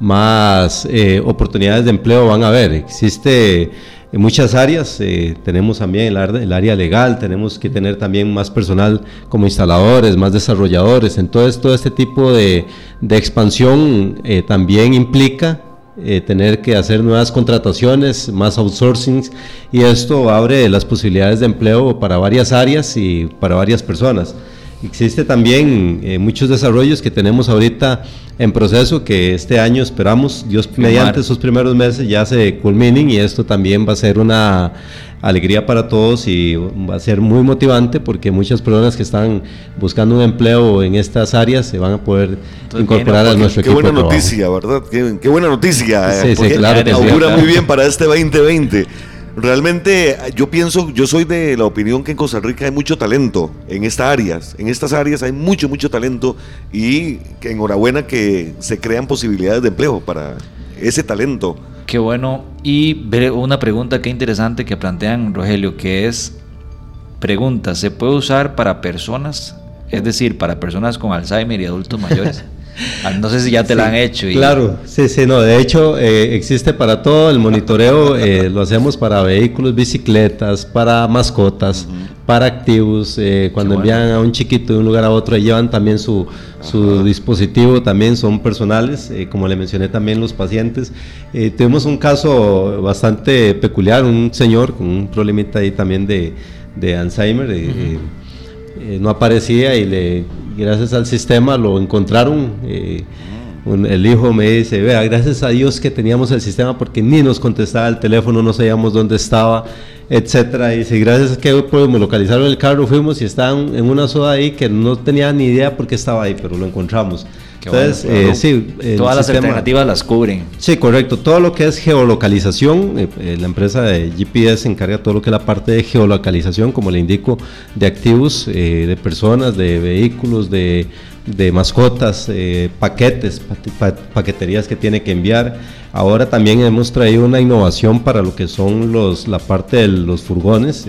más eh, oportunidades de empleo van a haber. Existe en muchas áreas, eh, tenemos también el, área legal, tenemos que tener también más personal como instaladores, más desarrolladores, entonces todo este tipo de, expansión eh, también implica eh, tener que hacer nuevas contrataciones, más outsourcing y esto abre las posibilidades de empleo para varias áreas y para varias personas. Existe también eh, muchos desarrollos que tenemos ahorita en proceso que este año esperamos, Dios mediante esos primeros meses ya se culminen y esto también va a ser una alegría para todos y va a ser muy motivante porque muchas personas que están buscando un empleo en estas áreas se van a poder incorporar a nuestro equipo. Qué buena noticia, ¿verdad? Qué, buena noticia. Sí, sí, claro augura muy bien para este 2020. Realmente yo pienso, yo soy de la opinión que en Costa Rica hay mucho talento en estas áreas, en estas áreas hay mucho, mucho talento y que enhorabuena que se crean posibilidades de empleo para ese talento. Qué bueno. Y una pregunta que interesante que plantean, Rogelio, que es, pregunta, ¿se puede usar para personas? Es decir, para personas con Alzheimer y adultos mayores. Ah, no sé si ya te la han hecho. Claro, sí, sí, no, de hecho eh, existe para todo, el monitoreo eh, lo hacemos para vehículos, bicicletas, para mascotas, para activos, eh, cuando envían a un chiquito de un lugar a otro, llevan también su, su dispositivo, también son personales, como le mencioné también los pacientes. tuvimos un caso bastante peculiar, un señor con un problemita ahí también de, de Alzheimer. Eh, no aparecía y le, gracias al sistema lo encontraron. Eh, el hijo me dice, vea, gracias a Dios que teníamos el sistema porque ni nos contestaba el teléfono, no sabíamos dónde estaba, etcétera. Y dice, gracias a que podemos localizaron el carro, fuimos y estaban en una zona ahí que no tenía ni idea por qué estaba ahí, pero lo encontramos. Entonces, eh, sí, todas las alternativas las cubren. Sí, correcto. Todo lo que es geolocalización, eh, eh, la empresa de GPS se encarga todo lo que es la parte de geolocalización, como le indico, de activos, de personas, de vehículos, de, mascotas, paquetes, paqueterías que tiene que enviar. Ahora también hemos traído una innovación para lo que son los, la parte de los furgones.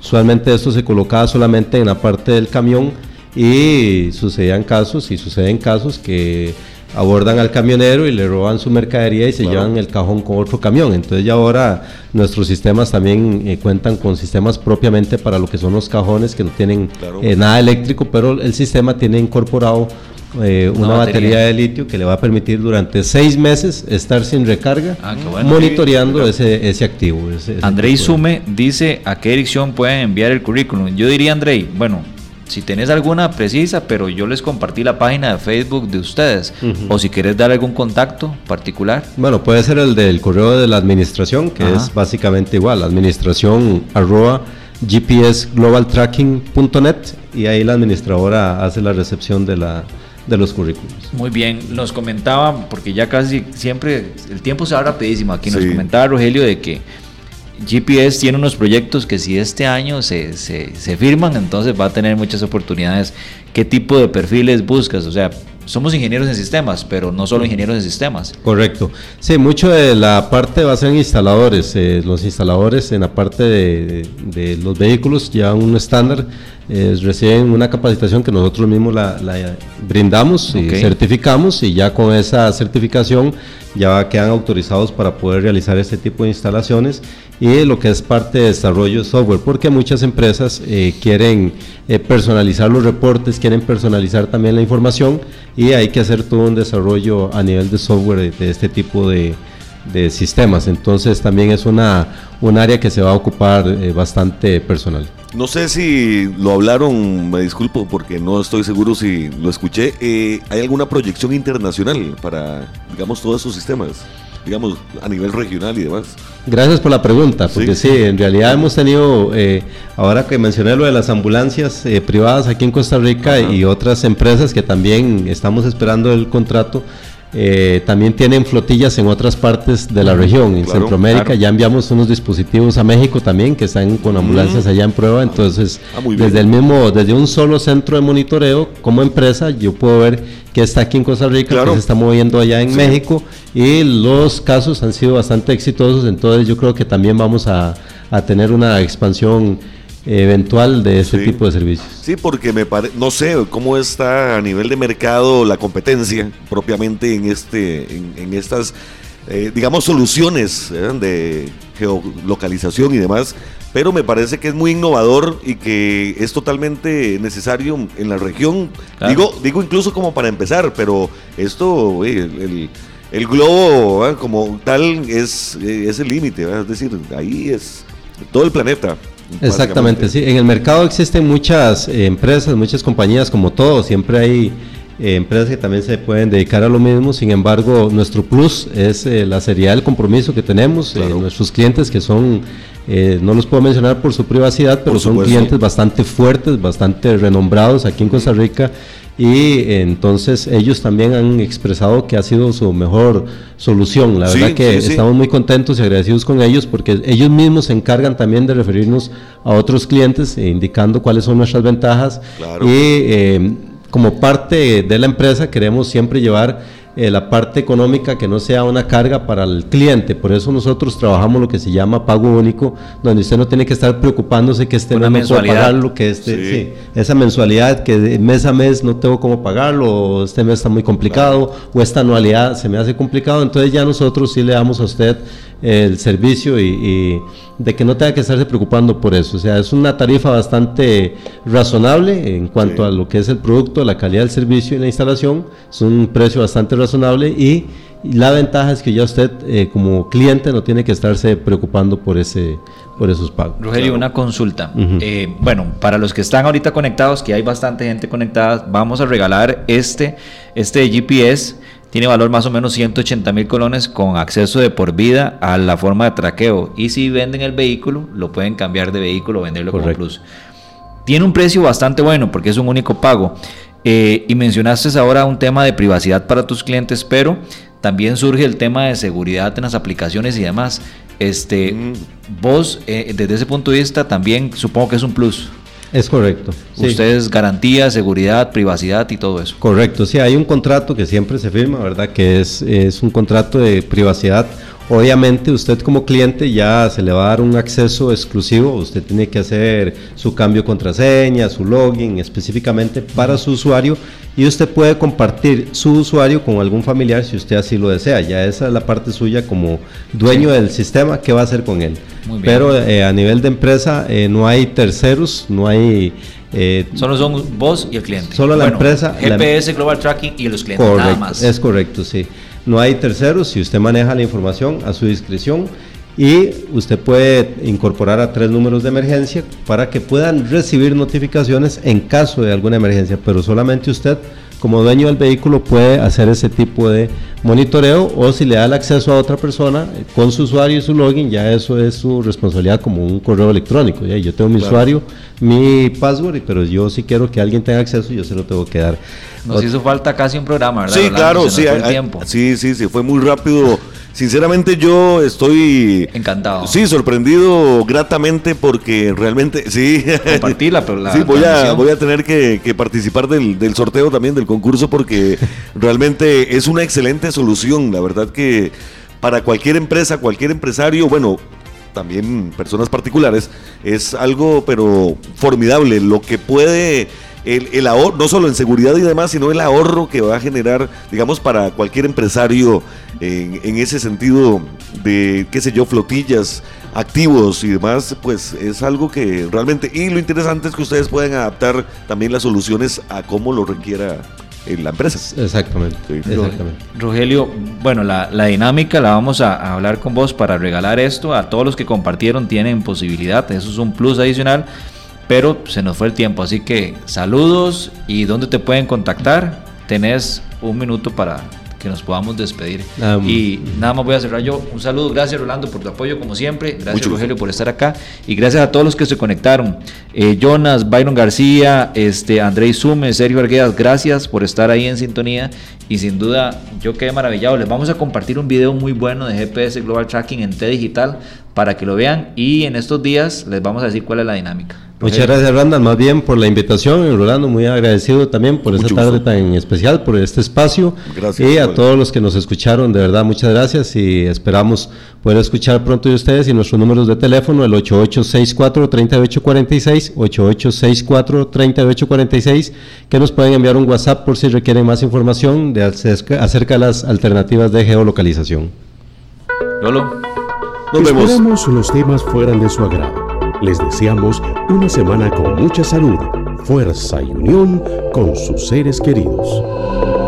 Usualmente esto se colocaba solamente en la parte del camión y sucedían casos y suceden casos que abordan al camionero y le roban su mercadería y se llevan el cajón con otro camión. Entonces ya ahora nuestros sistemas también eh, cuentan con sistemas propiamente para lo que son los cajones que no tienen eh, nada eléctrico, pero el sistema tiene incorporado eh, una, batería. de litio que le va a permitir durante seis meses estar sin recarga, ah, monitoreando ese, ese activo. Ese, Andrei Sume dice a qué dirección pueden enviar el currículum. Yo diría, Andrei, bueno, si tenés alguna precisa, pero yo les compartí la página de Facebook de ustedes. O si quieres dar algún contacto particular. Bueno, puede ser el del correo de la administración, que es básicamente igual, administración arroba gpsglobaltracking.net y ahí la administradora hace la recepción de la de los currículos. Muy bien, nos comentaba, porque ya casi siempre, el tiempo se va rapidísimo aquí, nos comentaba Rogelio de que GPS tiene unos proyectos que si este año se, se, firman, entonces va a tener muchas oportunidades. ¿Qué tipo de perfiles buscas? O sea, somos ingenieros en sistemas, pero no solo ingenieros en sistemas. Correcto. Sí, mucho de la parte va a ser instaladores. Eh, los instaladores en la parte de, los vehículos ya un estándar eh, reciben una capacitación que nosotros mismos la, brindamos y certificamos y ya con esa certificación ya quedan autorizados para poder realizar este tipo de instalaciones y lo que es parte de desarrollo de software, porque muchas empresas eh, quieren personalizar los reportes, quieren personalizar también la información y hay que hacer todo un desarrollo a nivel de software de, este tipo de, sistemas. Entonces también es una, un área que se va a ocupar eh, bastante personal. No sé si lo hablaron, me disculpo porque no estoy seguro si lo escuché. ¿Hay alguna proyección internacional para, digamos, todos esos sistemas? Digamos, a nivel regional y demás. Gracias por la pregunta, porque sí, en realidad hemos tenido, eh, ahora que mencioné lo de las ambulancias eh, privadas aquí en Costa Rica y otras empresas que también estamos esperando el contrato, eh, también tienen flotillas en otras partes de la región, en Centroamérica. Ya enviamos unos dispositivos a México también que están con ambulancias allá en prueba. Entonces, ah, desde el mismo, desde un solo centro de monitoreo, como empresa, yo puedo ver que está aquí en Costa Rica, que se está moviendo allá en México y los casos han sido bastante exitosos. Entonces, yo creo que también vamos a, a tener una expansión eventual de ese tipo de servicios. Sí, porque me no sé cómo está a nivel de mercado la competencia propiamente en este en, estas eh, digamos soluciones ¿eh? de geolocalización y demás, pero me parece que es muy innovador y que es totalmente necesario en la región. Digo digo incluso como para empezar, pero esto el, el, globo como tal es, es el límite, es decir, ahí es todo el planeta. Exactamente, sí. En el mercado existen muchas eh, empresas, muchas compañías, como todo, siempre hay eh, empresas que también se pueden dedicar a lo mismo, sin embargo, nuestro plus es eh, la seriedad del compromiso que tenemos, nuestros clientes que son, no los puedo mencionar por su privacidad, pero son clientes bastante fuertes, bastante renombrados aquí en Costa Rica y entonces ellos también han expresado que ha sido su mejor solución. La verdad que estamos muy contentos y agradecidos con ellos porque ellos mismos se encargan también de referirnos a otros clientes e indicando cuáles son nuestras ventajas. Y eh, como parte de la empresa queremos siempre llevar eh, la parte económica que no sea una carga para el cliente. Por eso nosotros trabajamos lo que se llama pago único, donde usted no tiene que estar preocupándose que este una no puedo pagarlo, que este, esa mensualidad que mes a mes no tengo cómo pagarlo, o este mes está muy complicado, o esta anualidad se me hace complicado. Entonces ya nosotros sí le damos a usted el servicio y, de que no tenga que estarse preocupando por eso. O sea, es una tarifa bastante razonable en cuanto a lo que es el producto, la calidad del servicio y la instalación. Es un precio bastante razonable y, la ventaja es que ya usted eh, como cliente no tiene que estarse preocupando por ese por esos pagos. Rogelio, una consulta. Eh, bueno, para los que están ahorita conectados, que hay bastante gente conectada, vamos a regalar este, este GPS tiene valor más o menos 180 mil colones con acceso de por vida a la forma de traqueo. Y si venden el vehículo, lo pueden cambiar de vehículo o venderlo como plus. Tiene un precio bastante bueno porque es un único pago. Eh, y mencionaste ahora un tema de privacidad para tus clientes, pero también surge el tema de seguridad en las aplicaciones y demás. Este, mm. Vos, eh, desde ese punto de vista, también supongo que es un plus. Es correcto. Ustedes garantía, seguridad, privacidad y todo eso. Correcto, sí, hay un contrato que siempre se firma, ¿verdad? Que es, es un contrato de privacidad Obviamente usted como cliente ya se le va a dar un acceso exclusivo, usted tiene que hacer su cambio de contraseña, su login específicamente para su usuario y usted puede compartir su usuario con algún familiar si usted así lo desea. Ya esa es la parte suya como dueño del sistema, ¿qué va a hacer con él? Pero eh, a nivel de empresa eh, no hay terceros, no hay... Eh, solo son vos y el cliente. Solo la empresa. GPS, Global Tracking y los clientes, nada más. Es correcto, sí. No hay terceros, si usted maneja la información a su discreción y usted puede incorporar a tres números de emergencia para que puedan recibir notificaciones en caso de alguna emergencia, pero solamente usted como dueño del vehículo puede hacer ese tipo de monitoreo o si le da el acceso a otra persona con su usuario y su login, ya eso es su responsabilidad como un correo electrónico. ¿ya? Yo tengo mi usuario, mi password, pero yo si quiero que alguien tenga acceso, yo se lo tengo que dar. Nos hizo falta casi un programa, ¿verdad? Sí, claro, sí, sí, sí, sí, fue muy rápido Sinceramente yo estoy... Encantado. Sí, sorprendido gratamente porque realmente, sí. Compartirla, pero la... Sí, voy a, voy a tener que, participar del, del, sorteo también, del concurso, porque realmente es una excelente solución. La verdad que para cualquier empresa, cualquier empresario, bueno, también personas particulares, es algo pero formidable lo que puede el, ahorro, no solo en seguridad y demás, sino el ahorro que va a generar, digamos, para cualquier empresario en, ese sentido de, qué sé yo, flotillas, activos y demás, pues es algo que realmente, y lo interesante es que ustedes pueden adaptar también las soluciones a cómo lo requiera la empresa. Exactamente. Rogelio, bueno, la, dinámica la vamos a, hablar con vos para regalar esto. A todos los que compartieron tienen posibilidad, eso es un plus adicional pero se nos fue el tiempo, así que saludos y dónde te pueden contactar. Tenés un minuto para que nos podamos despedir. y nada más voy a cerrar yo. Un saludo, gracias Rolando por tu apoyo como siempre, gracias Rogelio por estar acá y gracias a todos los que se conectaron. Eh, Jonas, Byron García, este, André Sume, Sergio Arguedas, gracias por estar ahí en sintonía y sin duda yo quedé maravillado. Les vamos a compartir un video muy bueno de GPS Global Tracking en T Digital para que lo vean y en estos días les vamos a decir cuál es la dinámica. Muchas gracias, Randall, más bien por la invitación. Y Rolando, muy agradecido también por esta tarde tan especial, por este espacio. Gracias. Y a todos los que nos escucharon, de verdad, muchas gracias. Y esperamos poder escuchar pronto de ustedes y nuestros números de teléfono, el 8864-3846, 8864-3846, que nos pueden enviar un WhatsApp por si requieren más información de acerca, de las alternativas de geolocalización. Lolo. Nos Esperamos los temas fueran de su agrado les deseamos una semana con mucha salud, fuerza y unión con sus seres queridos.